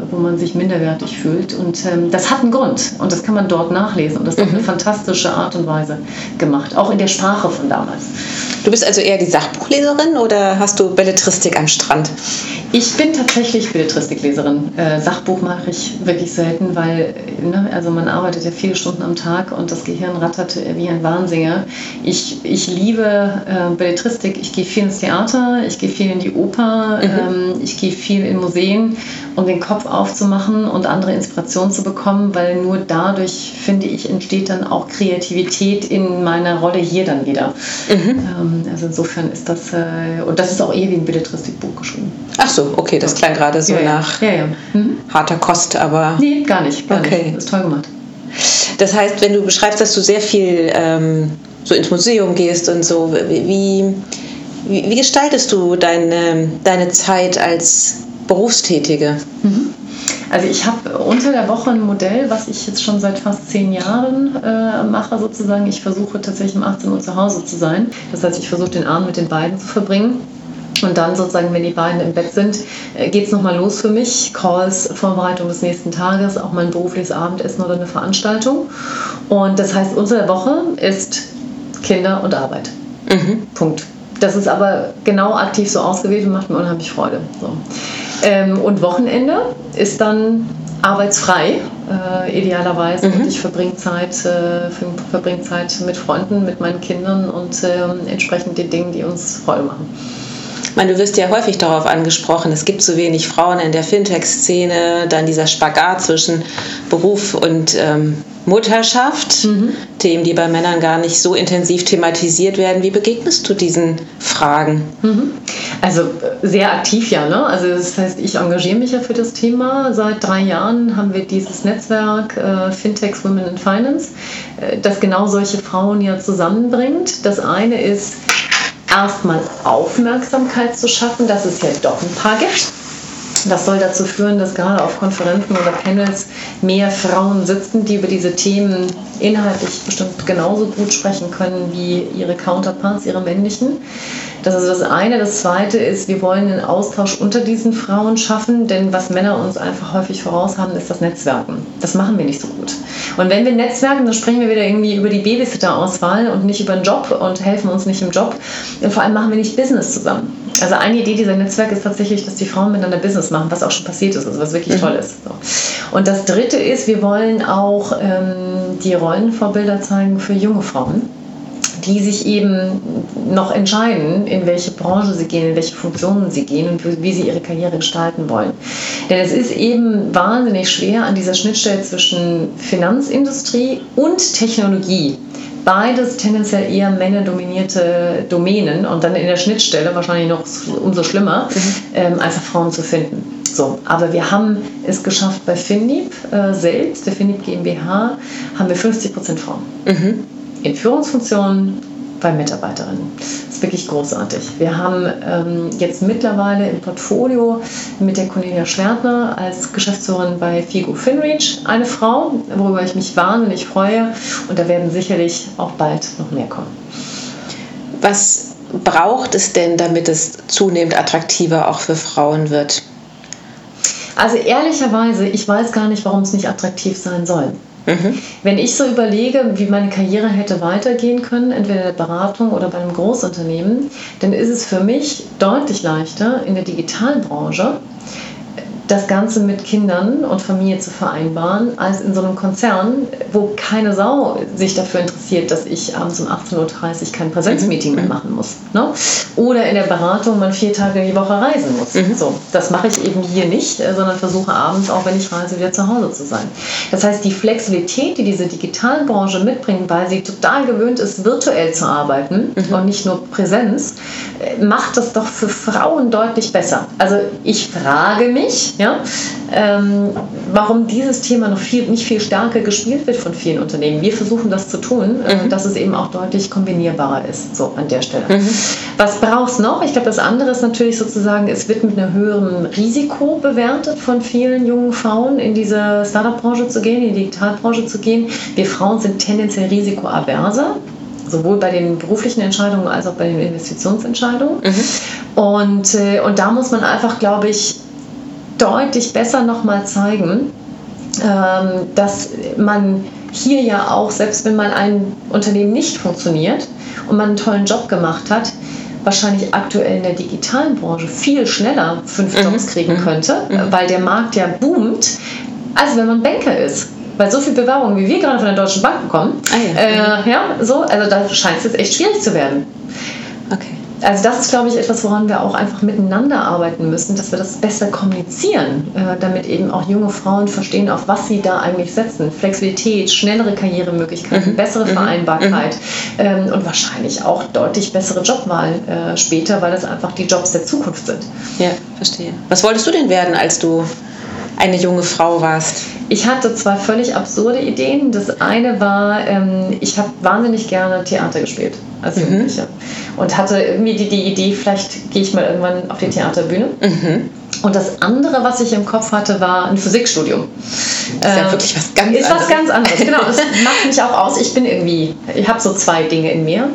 wo man sich minderwertig fühlt und ähm, das hat einen Grund und das kann man dort nachlesen und das ist auf eine mhm. fantastische Art und Weise gemacht, auch in der Sprache von damals. Du bist also eher die Sachbuchleserin oder hast du Belletristik am Strand? Ich bin tatsächlich Belletristikleserin. Äh, Sachbuch mache ich wirklich selten, weil ne, also man arbeitet ja viele Stunden am Tag und das Gehirn rattert wie ein Wahnsinniger. Ich, ich liebe äh, Belletristik. Ich gehe viel ins Theater, ich gehe viel in die Oper, mhm. ähm, ich gehe viel in Museen, um den Kopf aufzumachen und andere Inspirationen zu bekommen, weil nur dadurch, finde ich, entsteht dann auch Kreativität in meiner Rolle hier dann wieder. Mhm. Ähm, also insofern ist das, äh, und das ist auch eher wie ein Belletristikbuch geschrieben. Ach so, okay, das klang gerade so ja, nach ja. Mhm. harter Kost, aber... Nee, gar nicht, gar okay. nicht. Das ist toll gemacht. Das heißt, wenn du beschreibst, dass du sehr viel ähm, so ins Museum gehst und so, wie, wie, wie gestaltest du deine, deine Zeit als Berufstätige? Mhm. Also ich habe unter der Woche ein Modell, was ich jetzt schon seit fast zehn Jahren äh, mache sozusagen. Ich versuche tatsächlich um 18 Uhr zu Hause zu sein. Das heißt, ich versuche den Abend mit den beiden zu verbringen. Und dann sozusagen, wenn die beiden im Bett sind, äh, geht es nochmal los für mich. Calls, Vorbereitung des nächsten Tages, auch mein berufliches Abendessen oder eine Veranstaltung. Und das heißt, unsere Woche ist Kinder und Arbeit. Mhm. Punkt. Das ist aber genau aktiv so ausgewählt und macht mir unheimlich Freude. So. Ähm, und Wochenende ist dann arbeitsfrei, äh, idealerweise. Mhm. Und ich verbringe Zeit, äh, verbring Zeit mit Freunden, mit meinen Kindern und äh, entsprechend den Dingen, die uns Freude machen. Ich meine, du wirst ja häufig darauf angesprochen, es gibt zu wenig Frauen in der Fintech-Szene, dann dieser Spagat zwischen Beruf und ähm, Mutterschaft, mhm. Themen, die bei Männern gar nicht so intensiv thematisiert werden. Wie begegnest du diesen Fragen? Mhm. Also äh, sehr aktiv ja. Ne? Also das heißt, ich engagiere mich ja für das Thema. Seit drei Jahren haben wir dieses Netzwerk äh, Fintechs Women in Finance, äh, das genau solche Frauen ja zusammenbringt. Das eine ist erstmal Aufmerksamkeit zu schaffen, dass es ja doch ein paar gibt. Das soll dazu führen, dass gerade auf Konferenzen oder Panels mehr Frauen sitzen, die über diese Themen inhaltlich bestimmt genauso gut sprechen können wie ihre Counterparts, ihre männlichen. Das ist das eine. Das zweite ist, wir wollen einen Austausch unter diesen Frauen schaffen, denn was Männer uns einfach häufig voraus haben, ist das Netzwerken. Das machen wir nicht so gut. Und wenn wir netzwerken, dann sprechen wir wieder irgendwie über die Babysitter-Auswahl und nicht über den Job und helfen uns nicht im Job. Und vor allem machen wir nicht Business zusammen. Also eine Idee dieser Netzwerke ist tatsächlich, dass die Frauen miteinander Business machen, was auch schon passiert ist, also was wirklich mhm. toll ist. So. Und das dritte ist, wir wollen auch ähm, die Rollenvorbilder zeigen für junge Frauen die sich eben noch entscheiden, in welche Branche sie gehen, in welche Funktionen sie gehen und wie sie ihre Karriere gestalten wollen. Denn es ist eben wahnsinnig schwer an dieser Schnittstelle zwischen Finanzindustrie und Technologie beides tendenziell eher männerdominierte Domänen und dann in der Schnittstelle wahrscheinlich noch umso schlimmer, mhm. ähm, einfach Frauen zu finden. So, aber wir haben es geschafft bei Finlieb äh, selbst, der Finlieb GmbH, haben wir 50% Frauen. Mhm in Führungsfunktionen bei Mitarbeiterinnen. Ist wirklich großartig. Wir haben ähm, jetzt mittlerweile im Portfolio mit der Cornelia Schwertner als Geschäftsführerin bei Figo Finreach eine Frau, worüber ich mich wahnsinnig freue. Und da werden sicherlich auch bald noch mehr kommen. Was braucht es denn, damit es zunehmend attraktiver auch für Frauen wird? Also ehrlicherweise, ich weiß gar nicht, warum es nicht attraktiv sein soll. Mhm. Wenn ich so überlege, wie meine Karriere hätte weitergehen können, entweder in der Beratung oder bei einem Großunternehmen, dann ist es für mich deutlich leichter in der Digitalbranche das Ganze mit Kindern und Familie zu vereinbaren, als in so einem Konzern, wo keine Sau sich dafür interessiert, dass ich abends um 18.30 Uhr kein Präsenzmeeting mehr mhm. machen muss. Ne? Oder in der Beratung man vier Tage die Woche reisen muss. Mhm. So, das mache ich eben hier nicht, äh, sondern versuche abends, auch wenn ich reise, wieder zu Hause zu sein. Das heißt, die Flexibilität, die diese Digitalbranche mitbringt, weil sie total gewöhnt ist, virtuell zu arbeiten mhm. und nicht nur Präsenz, äh, macht das doch für Frauen deutlich besser. Also ich frage mich, ja? Ähm, warum dieses Thema noch viel, nicht viel stärker gespielt wird von vielen Unternehmen. Wir versuchen das zu tun, äh, mhm. dass es eben auch deutlich kombinierbarer ist, so an der Stelle. Mhm. Was braucht es noch? Ich glaube, das andere ist natürlich sozusagen, es wird mit einem höheren Risiko bewertet von vielen jungen Frauen, in diese Startup-Branche zu gehen, in die Digitalbranche zu gehen. Wir Frauen sind tendenziell risikoaverser sowohl bei den beruflichen Entscheidungen als auch bei den Investitionsentscheidungen. Mhm. Und, äh, und da muss man einfach, glaube ich, deutlich besser nochmal zeigen, ähm, dass man hier ja auch, selbst wenn man ein Unternehmen nicht funktioniert und man einen tollen Job gemacht hat, wahrscheinlich aktuell in der digitalen Branche viel schneller fünf mhm. Jobs kriegen mhm. könnte, mhm. weil der Markt ja boomt, als wenn man Banker ist. Weil so viele Bewerbungen, wie wir gerade von der Deutschen Bank bekommen, ah, ja. Äh, ja, so, also da scheint es jetzt echt schwierig zu werden. Okay also das ist, glaube ich, etwas, woran wir auch einfach miteinander arbeiten müssen, dass wir das besser kommunizieren, äh, damit eben auch junge Frauen verstehen, auf was sie da eigentlich setzen. Flexibilität, schnellere Karrieremöglichkeiten, mhm. bessere mhm. Vereinbarkeit mhm. Ähm, und wahrscheinlich auch deutlich bessere Jobwahl äh, später, weil das einfach die Jobs der Zukunft sind. Ja, verstehe. Was wolltest du denn werden, als du eine junge Frau warst? Ich hatte zwei völlig absurde Ideen. Das eine war, ähm, ich habe wahnsinnig gerne Theater gespielt als mhm. Und hatte irgendwie die, die Idee, vielleicht gehe ich mal irgendwann auf die Theaterbühne. Mhm. Und das andere, was ich im Kopf hatte, war ein Physikstudium. Das ist ja ähm, wirklich was ganz ist anderes. Ist was ganz anderes, genau. Das macht mich auch aus. Ich bin irgendwie, ich habe so zwei Dinge in mir.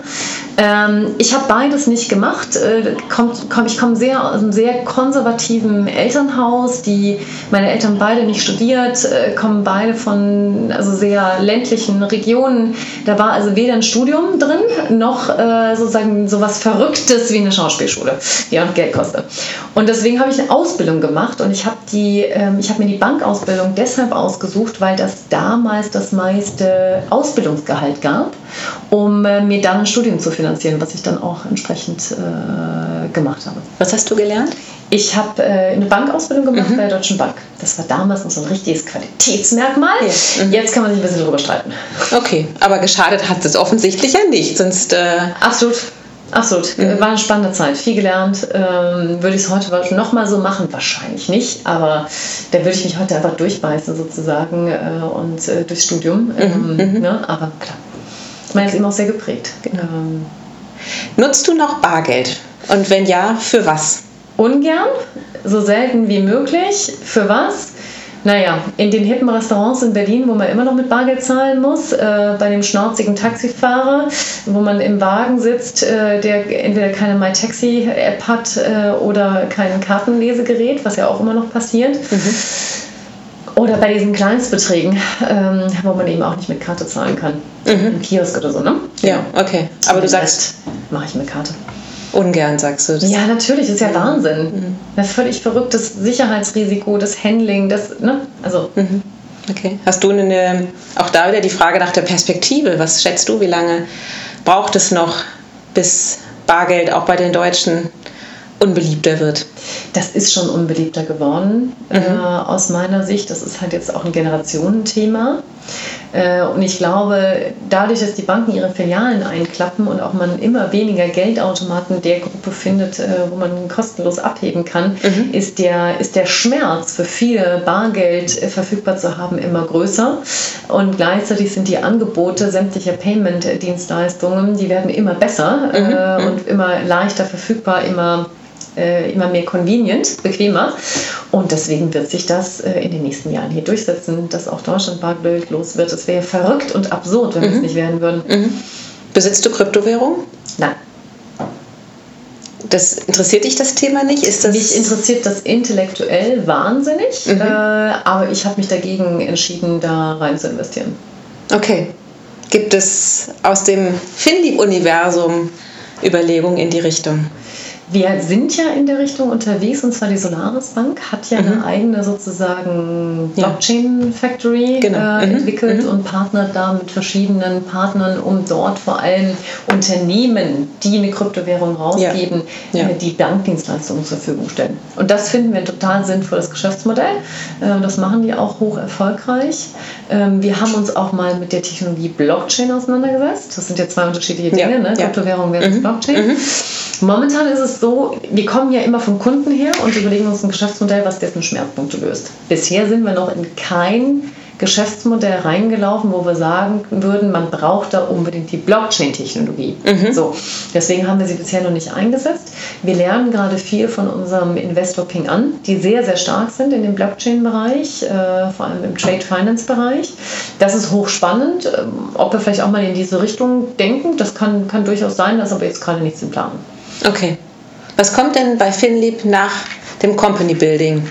Ähm, ich habe beides nicht gemacht. Äh, kommt, komm, ich komme sehr aus einem sehr konservativen Elternhaus. Die, meine Eltern beide nicht studiert, äh, kommen beide von also sehr ländlichen Regionen. Da war also weder ein Studium drin, noch äh, sozusagen so was Verrücktes wie eine Schauspielschule, die auch Geld kostet. Und deswegen habe ich eine Ausbildung gemacht und ich habe ähm, ich mir die Bankausbildung deshalb ausgesucht, weil das damals das meiste Ausbildungsgehalt gab, um äh, mir dann ein Studium zu finanzieren, was ich dann auch entsprechend äh, gemacht habe. Was hast du gelernt? Ich habe äh, eine Bankausbildung gemacht mhm. bei der Deutschen Bank. Das war damals noch so ein richtiges Qualitätsmerkmal. Ja. Mhm. Jetzt kann man sich ein bisschen darüber streiten. Okay, aber geschadet hat es offensichtlich ja nicht, sonst. Äh Absolut. Absolut. Mhm. War eine spannende Zeit. Viel gelernt. Ähm, würde ich es heute noch so machen? Wahrscheinlich nicht. Aber da würde ich mich heute einfach durchbeißen sozusagen äh, und äh, durchs Studium. Mhm. Ähm, mhm. ne? Aber klar. Ich meine, okay. ist immer auch sehr geprägt. Genau. Ähm, Nutzt du noch Bargeld? Und wenn ja, für was? Ungern, so selten wie möglich. Für was? Naja, in den hippen Restaurants in Berlin, wo man immer noch mit Bargeld zahlen muss, äh, bei dem schnauzigen Taxifahrer, wo man im Wagen sitzt, äh, der entweder keine MyTaxi-App hat äh, oder kein Kartenlesegerät, was ja auch immer noch passiert. Mhm. Oder bei diesen Kleinstbeträgen, ähm, wo man eben auch nicht mit Karte zahlen kann. Mhm. Im Kiosk oder so, ne? Ja, okay. Aber du sagst. Mache ich mit Karte. Ungern, sagst du das? Ja, natürlich, das ist ja Wahnsinn. Mhm. Ein völlig verrücktes Sicherheitsrisiko, das Handling, das, ne? Also. Mhm. Okay. Hast du eine, auch da wieder die Frage nach der Perspektive? Was schätzt du, wie lange braucht es noch, bis Bargeld auch bei den Deutschen unbeliebter wird? Das ist schon unbeliebter geworden mhm. äh, aus meiner Sicht. Das ist halt jetzt auch ein Generationenthema. Äh, und ich glaube, dadurch, dass die Banken ihre Filialen einklappen und auch man immer weniger Geldautomaten der Gruppe findet, äh, wo man kostenlos abheben kann, mhm. ist, der, ist der Schmerz für viele Bargeld äh, verfügbar zu haben immer größer. Und gleichzeitig sind die Angebote sämtlicher Payment-Dienstleistungen, die werden immer besser mhm. mhm. und immer leichter verfügbar, immer äh, immer mehr convenient, bequemer. Und deswegen wird sich das äh, in den nächsten Jahren hier durchsetzen, dass auch Deutschland Bargeld los wird. Es wäre verrückt und absurd, wenn mhm. wir es nicht werden würden. Mhm. Besitzt du Kryptowährung? Nein. Das interessiert dich das Thema nicht? Ist das mich interessiert das intellektuell wahnsinnig, mhm. äh, aber ich habe mich dagegen entschieden, da rein zu investieren. Okay. Gibt es aus dem Finlieb-Universum Überlegungen in die Richtung? Wir sind ja in der Richtung unterwegs und zwar die Solaris Bank hat ja mhm. eine eigene sozusagen Blockchain Factory genau. äh, mhm. entwickelt mhm. und partnert da mit verschiedenen Partnern, um dort vor allem Unternehmen, die eine Kryptowährung rausgeben, ja. Ja. die Bankdienstleistungen zur Verfügung stellen. Und das finden wir ein total sinnvolles Geschäftsmodell. Äh, das machen die auch hoch erfolgreich. Ähm, wir haben uns auch mal mit der Technologie Blockchain auseinandergesetzt. Das sind ja zwei unterschiedliche Dinge, ja. ne? Kryptowährung versus mhm. Blockchain. Momentan ist es so, wir kommen ja immer vom Kunden her und überlegen uns ein Geschäftsmodell, was dessen Schmerzpunkte löst. Bisher sind wir noch in kein Geschäftsmodell reingelaufen, wo wir sagen würden, man braucht da unbedingt die Blockchain-Technologie. Mhm. So, deswegen haben wir sie bisher noch nicht eingesetzt. Wir lernen gerade viel von unserem Investor Ping an, die sehr, sehr stark sind in dem Blockchain-Bereich, äh, vor allem im Trade-Finance-Bereich. Das ist hochspannend. Ähm, ob wir vielleicht auch mal in diese Richtung denken, das kann, kann durchaus sein, das ist aber jetzt gerade nichts im Plan. Okay. Was kommt denn bei FinLeap nach dem Company Building?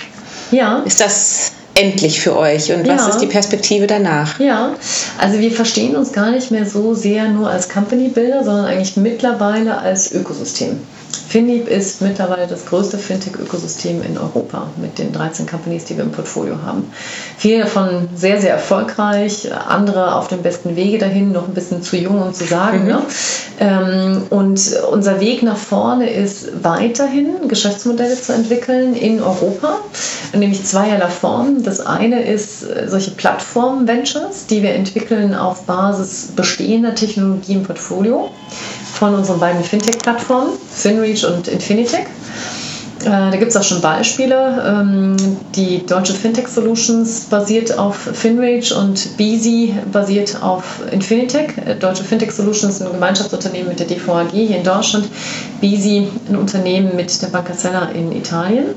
Ja. Ist das endlich für euch und was ja. ist die Perspektive danach? Ja, also wir verstehen uns gar nicht mehr so sehr nur als Company Builder, sondern eigentlich mittlerweile als Ökosystem. Finlieb ist mittlerweile das größte Fintech-Ökosystem in Europa mit den 13 Companies, die wir im Portfolio haben. Viele davon sehr, sehr erfolgreich, andere auf dem besten Wege dahin, noch ein bisschen zu jung, um zu sagen. Mhm. Ne? Ähm, und unser Weg nach vorne ist weiterhin Geschäftsmodelle zu entwickeln in Europa, nämlich zweierlei Form. Das eine ist äh, solche Plattform-Ventures, die wir entwickeln auf Basis bestehender Technologie im Portfolio von unseren beiden Fintech-Plattformen, FinReach und Infinitec. Äh, da gibt es auch schon Beispiele. Ähm, die deutsche Fintech Solutions basiert auf FinReach und Beasy basiert auf Infinitec. Äh, deutsche Fintech Solutions ist ein Gemeinschaftsunternehmen mit der DVAG hier in Deutschland. Beasy ein Unternehmen mit der Banca Sella in Italien.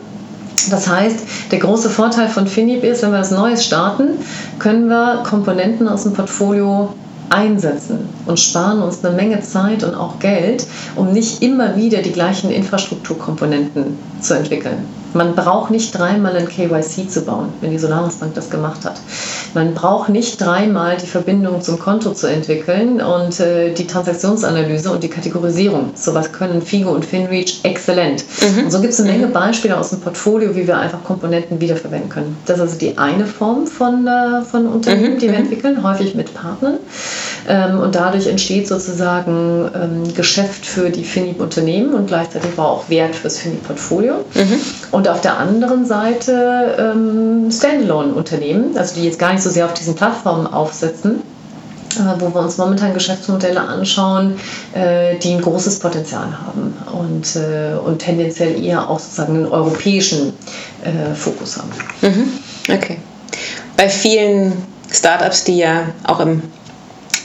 Das heißt, der große Vorteil von Finib ist, wenn wir was Neues starten, können wir Komponenten aus dem Portfolio einsetzen und sparen uns eine Menge Zeit und auch Geld, um nicht immer wieder die gleichen Infrastrukturkomponenten zu entwickeln. Man braucht nicht dreimal ein KYC zu bauen, wenn die Solaris-Bank das gemacht hat. Man braucht nicht dreimal die Verbindung zum Konto zu entwickeln und äh, die Transaktionsanalyse und die Kategorisierung. Sowas können Figo und FinReach exzellent. Mhm. Und so gibt es eine Menge mhm. Beispiele aus dem Portfolio, wie wir einfach Komponenten wiederverwenden können. Das ist also die eine Form von, äh, von Unternehmen, mhm. die wir mhm. entwickeln, häufig mit Partnern. Ähm, und dadurch entsteht sozusagen ähm, Geschäft für die FINIP-Unternehmen und gleichzeitig war auch Wert fürs FINIP-Portfolio. Mhm. Und auf der anderen Seite ähm, Standalone-Unternehmen, also die jetzt gar nicht so sehr auf diesen Plattformen aufsetzen, äh, wo wir uns momentan Geschäftsmodelle anschauen, äh, die ein großes Potenzial haben und, äh, und tendenziell eher auch sozusagen einen europäischen äh, Fokus haben. Mhm. Okay. Bei vielen Startups, die ja auch im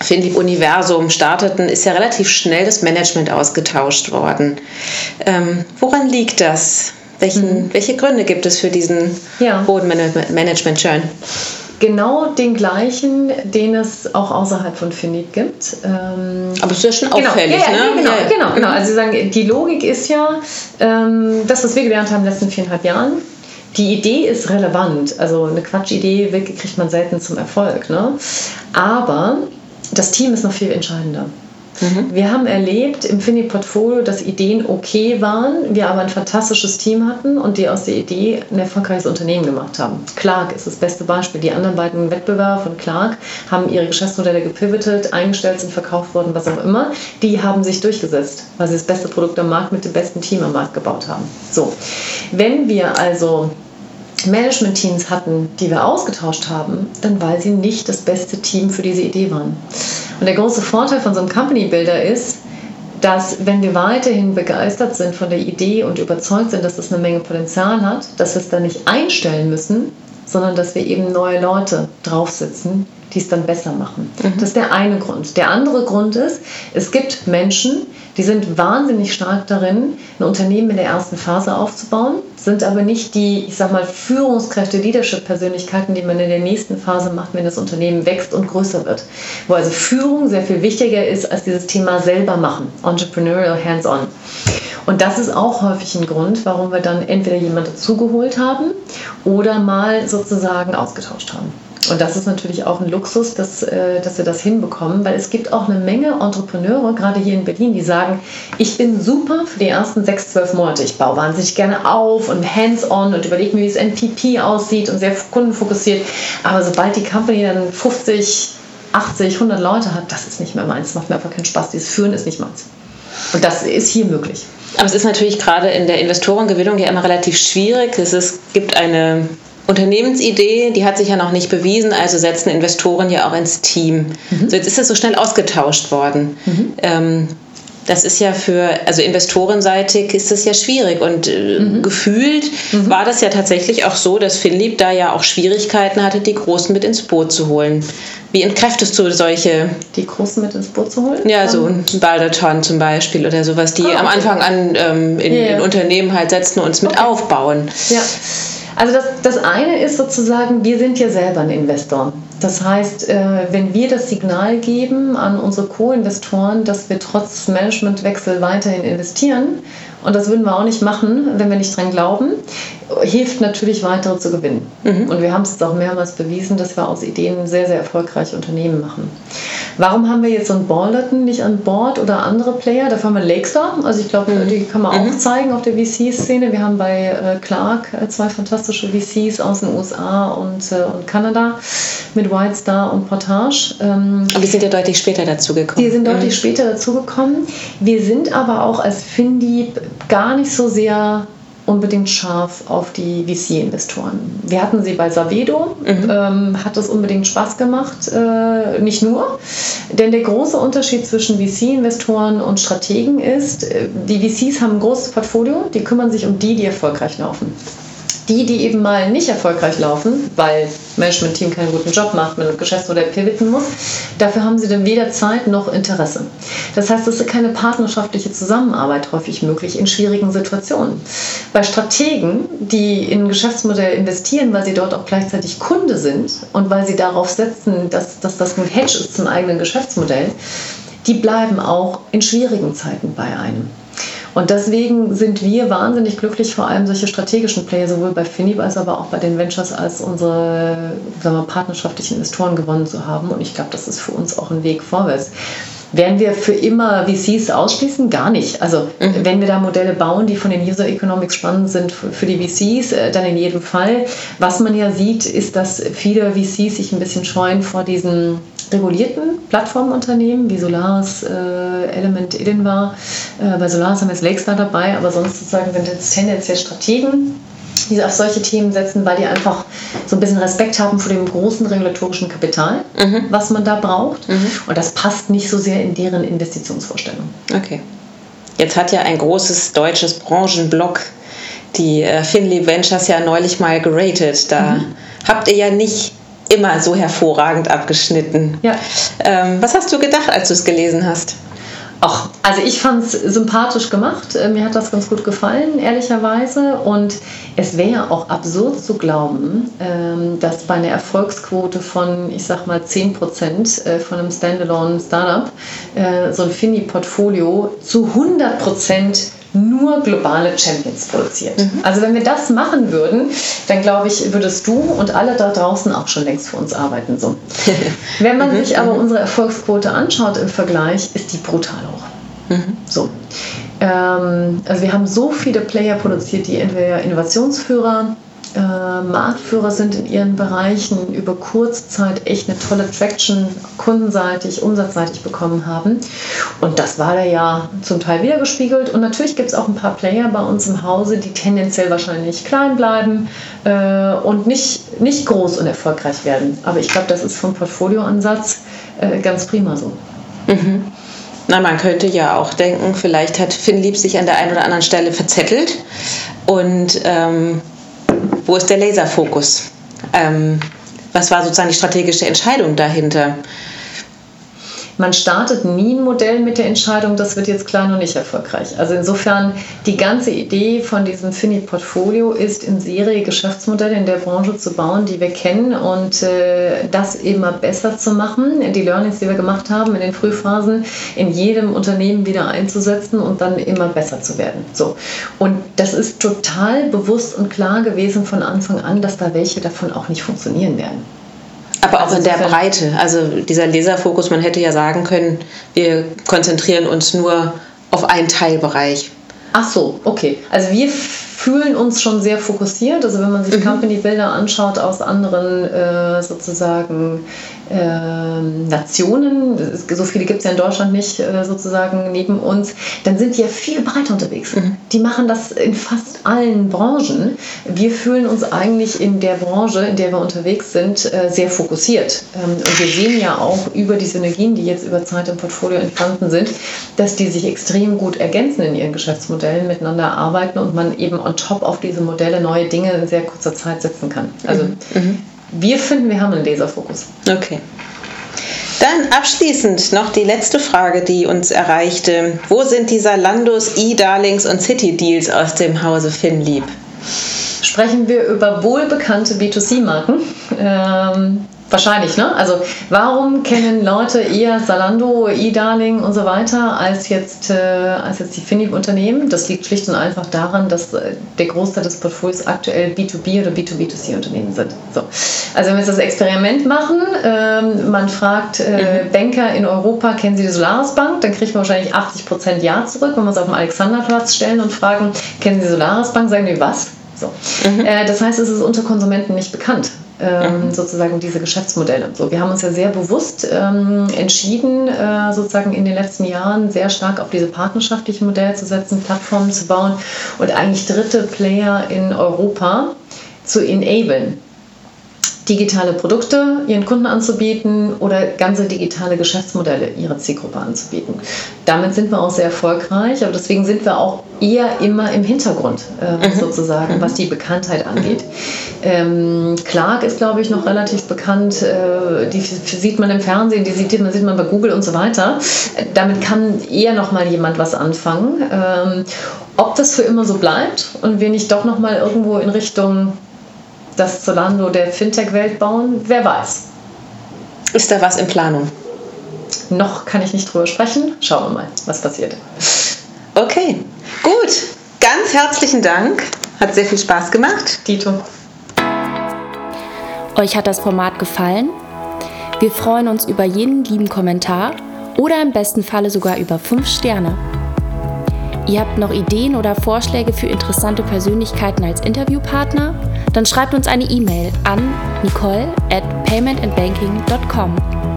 Finlieb-Universum starteten, ist ja relativ schnell das Management ausgetauscht worden. Ähm, woran liegt das? Welchen, mhm. Welche Gründe gibt es für diesen ja. hohen Management-Churn? Genau den gleichen, den es auch außerhalb von Finib gibt. Ähm, Aber es ist ja schon genau. auffällig, ja, ja, ne? Genau, ja, genau, genau. Also Sie sagen, die Logik ist ja, ähm, das, was wir gelernt haben in den letzten viereinhalb Jahren, die Idee ist relevant. Also eine Quatschidee kriegt man selten zum Erfolg. Ne? Aber das Team ist noch viel entscheidender. Mhm. Wir haben erlebt im Fini-Portfolio, dass Ideen okay waren, wir aber ein fantastisches Team hatten und die aus der Idee ein erfolgreiches Unternehmen gemacht haben. Clark ist das beste Beispiel. Die anderen beiden Wettbewerber von Clark haben ihre Geschäftsmodelle gepivotet, eingestellt, sind verkauft worden, was auch immer. Die haben sich durchgesetzt, weil sie das beste Produkt am Markt mit dem besten Team am Markt gebaut haben. So, wenn wir also Management-Teams hatten, die wir ausgetauscht haben, dann weil sie nicht das beste Team für diese Idee waren. Und der große Vorteil von so einem Company Builder ist, dass wenn wir weiterhin begeistert sind von der Idee und überzeugt sind, dass das eine Menge Potenzial hat, dass wir es dann nicht einstellen müssen, sondern dass wir eben neue Leute draufsetzen, die es dann besser machen. Mhm. Das ist der eine Grund. Der andere Grund ist, es gibt Menschen, die sind wahnsinnig stark darin, ein Unternehmen in der ersten Phase aufzubauen, sind aber nicht die, ich sag mal, Führungskräfte, Leadership-Persönlichkeiten, die man in der nächsten Phase macht, wenn das Unternehmen wächst und größer wird. Wo also Führung sehr viel wichtiger ist als dieses Thema selber machen, Entrepreneurial Hands-on. Und das ist auch häufig ein Grund, warum wir dann entweder jemanden dazugeholt haben oder mal sozusagen ausgetauscht haben. Und das ist natürlich auch ein Luxus, dass, äh, dass wir das hinbekommen, weil es gibt auch eine Menge Entrepreneure, gerade hier in Berlin, die sagen, ich bin super für die ersten sechs, zwölf Monate. Ich baue wahnsinnig gerne auf und hands-on und überlege mir, wie das NPP aussieht und sehr kundenfokussiert. Aber sobald die Company dann 50, 80, 100 Leute hat, das ist nicht mehr meins. Das macht mir einfach keinen Spaß. Dieses Führen ist nicht meins. Und das ist hier möglich. Aber es ist natürlich gerade in der Investorengewinnung ja immer relativ schwierig. Es ist, gibt eine Unternehmensidee, die hat sich ja noch nicht bewiesen, also setzen Investoren ja auch ins Team. Mhm. So, jetzt ist das so schnell ausgetauscht worden. Mhm. Ähm, das ist ja für, also investorenseitig ist das ja schwierig und äh, mhm. gefühlt mhm. war das ja tatsächlich auch so, dass Philipp da ja auch Schwierigkeiten hatte, die Großen mit ins Boot zu holen. Wie entkräftest du solche? Die Großen mit ins Boot zu holen? Ja, so ein Balderton zum Beispiel oder sowas, die ah, okay. am Anfang an ähm, in, yeah. in, Unternehmen halt setzen und uns mit okay. aufbauen. Ja. Also das, das eine ist sozusagen, wir sind ja selber ein Investor. Das heißt, äh, wenn wir das Signal geben an unsere Co-Investoren, dass wir trotz Managementwechsel weiterhin investieren, und das würden wir auch nicht machen, wenn wir nicht dran glauben, hilft natürlich weitere zu gewinnen. Mhm. Und wir haben es jetzt auch mehrmals bewiesen, dass wir aus Ideen sehr, sehr erfolgreiche Unternehmen machen. Warum haben wir jetzt so ein Balderton nicht an Bord oder andere Player? Dafür haben wir Lakestar. Also ich glaube, mhm. die kann man auch mhm. zeigen auf der VC-Szene. Wir haben bei äh, Clark äh, zwei fantastische VCs aus den USA und, äh, und Kanada mit Whitestar und Portage. Ähm, die sind ja deutlich später dazugekommen. Die sind deutlich mhm. später dazugekommen. Wir sind aber auch als Findieb gar nicht so sehr unbedingt scharf auf die VC-Investoren. Wir hatten sie bei Savedo, mhm. ähm, hat es unbedingt Spaß gemacht, äh, nicht nur, denn der große Unterschied zwischen VC-Investoren und Strategen ist, äh, die VCs haben ein großes Portfolio, die kümmern sich um die, die erfolgreich laufen. Die, die eben mal nicht erfolgreich laufen, weil Management-Team keinen guten Job macht, man das Geschäftsmodell pivoten muss, dafür haben sie dann weder Zeit noch Interesse. Das heißt, es ist keine partnerschaftliche Zusammenarbeit häufig möglich in schwierigen Situationen. Bei Strategen, die in ein Geschäftsmodell investieren, weil sie dort auch gleichzeitig Kunde sind und weil sie darauf setzen, dass, dass das ein Hedge ist zum eigenen Geschäftsmodell, die bleiben auch in schwierigen Zeiten bei einem. Und deswegen sind wir wahnsinnig glücklich, vor allem solche strategischen Player, sowohl bei Finib als aber auch bei den Ventures, als unsere sagen wir, partnerschaftlichen Investoren gewonnen zu haben. Und ich glaube, das ist für uns auch ein Weg vorwärts. Werden wir für immer VCs ausschließen? Gar nicht. Also mhm. wenn wir da Modelle bauen, die von den User Economics spannend sind für die VCs, äh, dann in jedem Fall. Was man ja sieht, ist, dass viele VCs sich ein bisschen scheuen vor diesen regulierten Plattformunternehmen wie Solaris, äh, Element, Edenvar. Äh, bei Solaris haben wir jetzt Lakestar dabei, aber sonst sozusagen sind jetzt tendenziell Strategen, die auf solche Themen setzen, weil die einfach so ein bisschen Respekt haben vor dem großen regulatorischen Kapital, mhm. was man da braucht. Mhm. Und das passt nicht so sehr in deren Investitionsvorstellung. Okay. Jetzt hat ja ein großes deutsches Branchenblock die äh, Finley Ventures ja neulich mal geratet. Da mhm. habt ihr ja nicht immer so hervorragend abgeschnitten. Ja. Ähm, was hast du gedacht, als du es gelesen hast? Ach, also ich fand es sympathisch gemacht. Äh, mir hat das ganz gut gefallen, ehrlicherweise. Und es wäre auch absurd zu glauben, ähm, dass bei einer Erfolgsquote von, ich sag mal, 10 Prozent äh, von einem Standalone Startup äh, so ein Fini-Portfolio zu 100 Prozent nur globale Champions produziert. Mhm. Also wenn wir das machen würden, dann glaube ich, würdest du und alle da draußen auch schon längst für uns arbeiten. So. wenn man mhm. sich aber unsere Erfolgsquote anschaut im Vergleich, ist die brutal hoch. Mhm. So. Ähm, also wir haben so viele Player produziert, die entweder Innovationsführer äh, Marktführer sind in ihren Bereichen, über kurze Zeit echt eine tolle Traction kundenseitig, umsatzseitig bekommen haben. Und das war da ja zum Teil wiedergespiegelt. Und natürlich gibt es auch ein paar Player bei uns im Hause, die tendenziell wahrscheinlich klein bleiben äh, und nicht, nicht groß und erfolgreich werden. Aber ich glaube, das ist vom Portfolioansatz äh, ganz prima so. Mhm. Na, man könnte ja auch denken, vielleicht hat Finn Lieb sich an der einen oder anderen Stelle verzettelt und ähm, wo ist der Laserfokus? Ähm, was war sozusagen die strategische Entscheidung dahinter? Man startet nie ein Modell mit der Entscheidung, das wird jetzt klein und nicht erfolgreich. Also insofern, die ganze Idee von diesem Finit-Portfolio ist, in Serie Geschäftsmodelle in der Branche zu bauen, die wir kennen und äh, das immer besser zu machen, die Learnings, die wir gemacht haben in den Frühphasen, in jedem Unternehmen wieder einzusetzen und dann immer besser zu werden. So. Und das ist total bewusst und klar gewesen von Anfang an, dass da welche davon auch nicht funktionieren werden. Aber auch also in der Breite. Also dieser Leserfokus, man hätte ja sagen können, wir konzentrieren uns nur auf einen Teilbereich. Ach so, okay. Also wir fühlen uns schon sehr fokussiert. Also wenn man sich mhm. Company-Bilder anschaut aus anderen äh, sozusagen Nationen, so viele gibt es ja in Deutschland nicht äh, sozusagen neben uns, dann sind die ja viel breiter unterwegs. Mhm. Die machen das in fast allen Branchen. Wir fühlen uns eigentlich in der Branche, in der wir unterwegs sind, äh, sehr fokussiert. Ähm, und wir sehen ja auch über die Synergien, die jetzt über Zeit im Portfolio entstanden sind, dass die sich extrem gut ergänzen in ihren Geschäftsmodellen, miteinander arbeiten und man eben on top auf diese Modelle neue Dinge in sehr kurzer Zeit setzen kann. Also mhm. Wir finden, wir haben einen Laserfokus. Okay. Dann abschließend noch die letzte Frage, die uns erreichte. Wo sind die Salandos, E-Darlings und City-Deals aus dem Hause Finlieb? Sprechen wir über wohlbekannte B2C-Marken. Ähm, Wahrscheinlich, ne? Also warum kennen Leute eher Salando, E-Darling und so weiter als jetzt, äh, als jetzt die Finib-Unternehmen? Das liegt schlicht und einfach daran, dass äh, der Großteil des Portfolios aktuell B2B oder B2B2C-Unternehmen sind. So. Also wenn wir jetzt das Experiment machen, ähm, man fragt äh, mhm. Banker in Europa, kennen Sie die Solaris Bank? Dann kriegt man wahrscheinlich 80% Ja zurück. Wenn wir es auf dem Alexanderplatz stellen und fragen, kennen Sie die Solaris Bank? Sagen die was? So. Mhm. Äh, das heißt, es ist unter Konsumenten nicht bekannt ähm, mhm. sozusagen diese Geschäftsmodelle. So, wir haben uns ja sehr bewusst ähm, entschieden, äh, sozusagen in den letzten Jahren sehr stark auf diese partnerschaftlichen Modelle zu setzen, Plattformen zu bauen und eigentlich dritte Player in Europa zu enablen. Digitale Produkte ihren Kunden anzubieten oder ganze digitale Geschäftsmodelle ihrer Zielgruppe anzubieten. Damit sind wir auch sehr erfolgreich, aber deswegen sind wir auch eher immer im Hintergrund äh, mhm. sozusagen, was die Bekanntheit angeht. Ähm, Clark ist, glaube ich, noch relativ bekannt. Äh, die sieht man im Fernsehen, die sieht man, sieht man bei Google und so weiter. Damit kann eher noch mal jemand was anfangen. Ähm, ob das für immer so bleibt und wir nicht doch noch mal irgendwo in Richtung das Zolando der Fintech-Welt bauen, wer weiß. Ist da was in Planung? Noch kann ich nicht drüber sprechen. Schauen wir mal, was passiert. Okay, gut. Ganz herzlichen Dank. Hat sehr viel Spaß gemacht. Dito. Euch hat das Format gefallen? Wir freuen uns über jeden lieben Kommentar oder im besten Falle sogar über 5 Sterne. Ihr habt noch Ideen oder Vorschläge für interessante Persönlichkeiten als Interviewpartner? Dann schreibt uns eine E-Mail an nicole at paymentandbanking.com.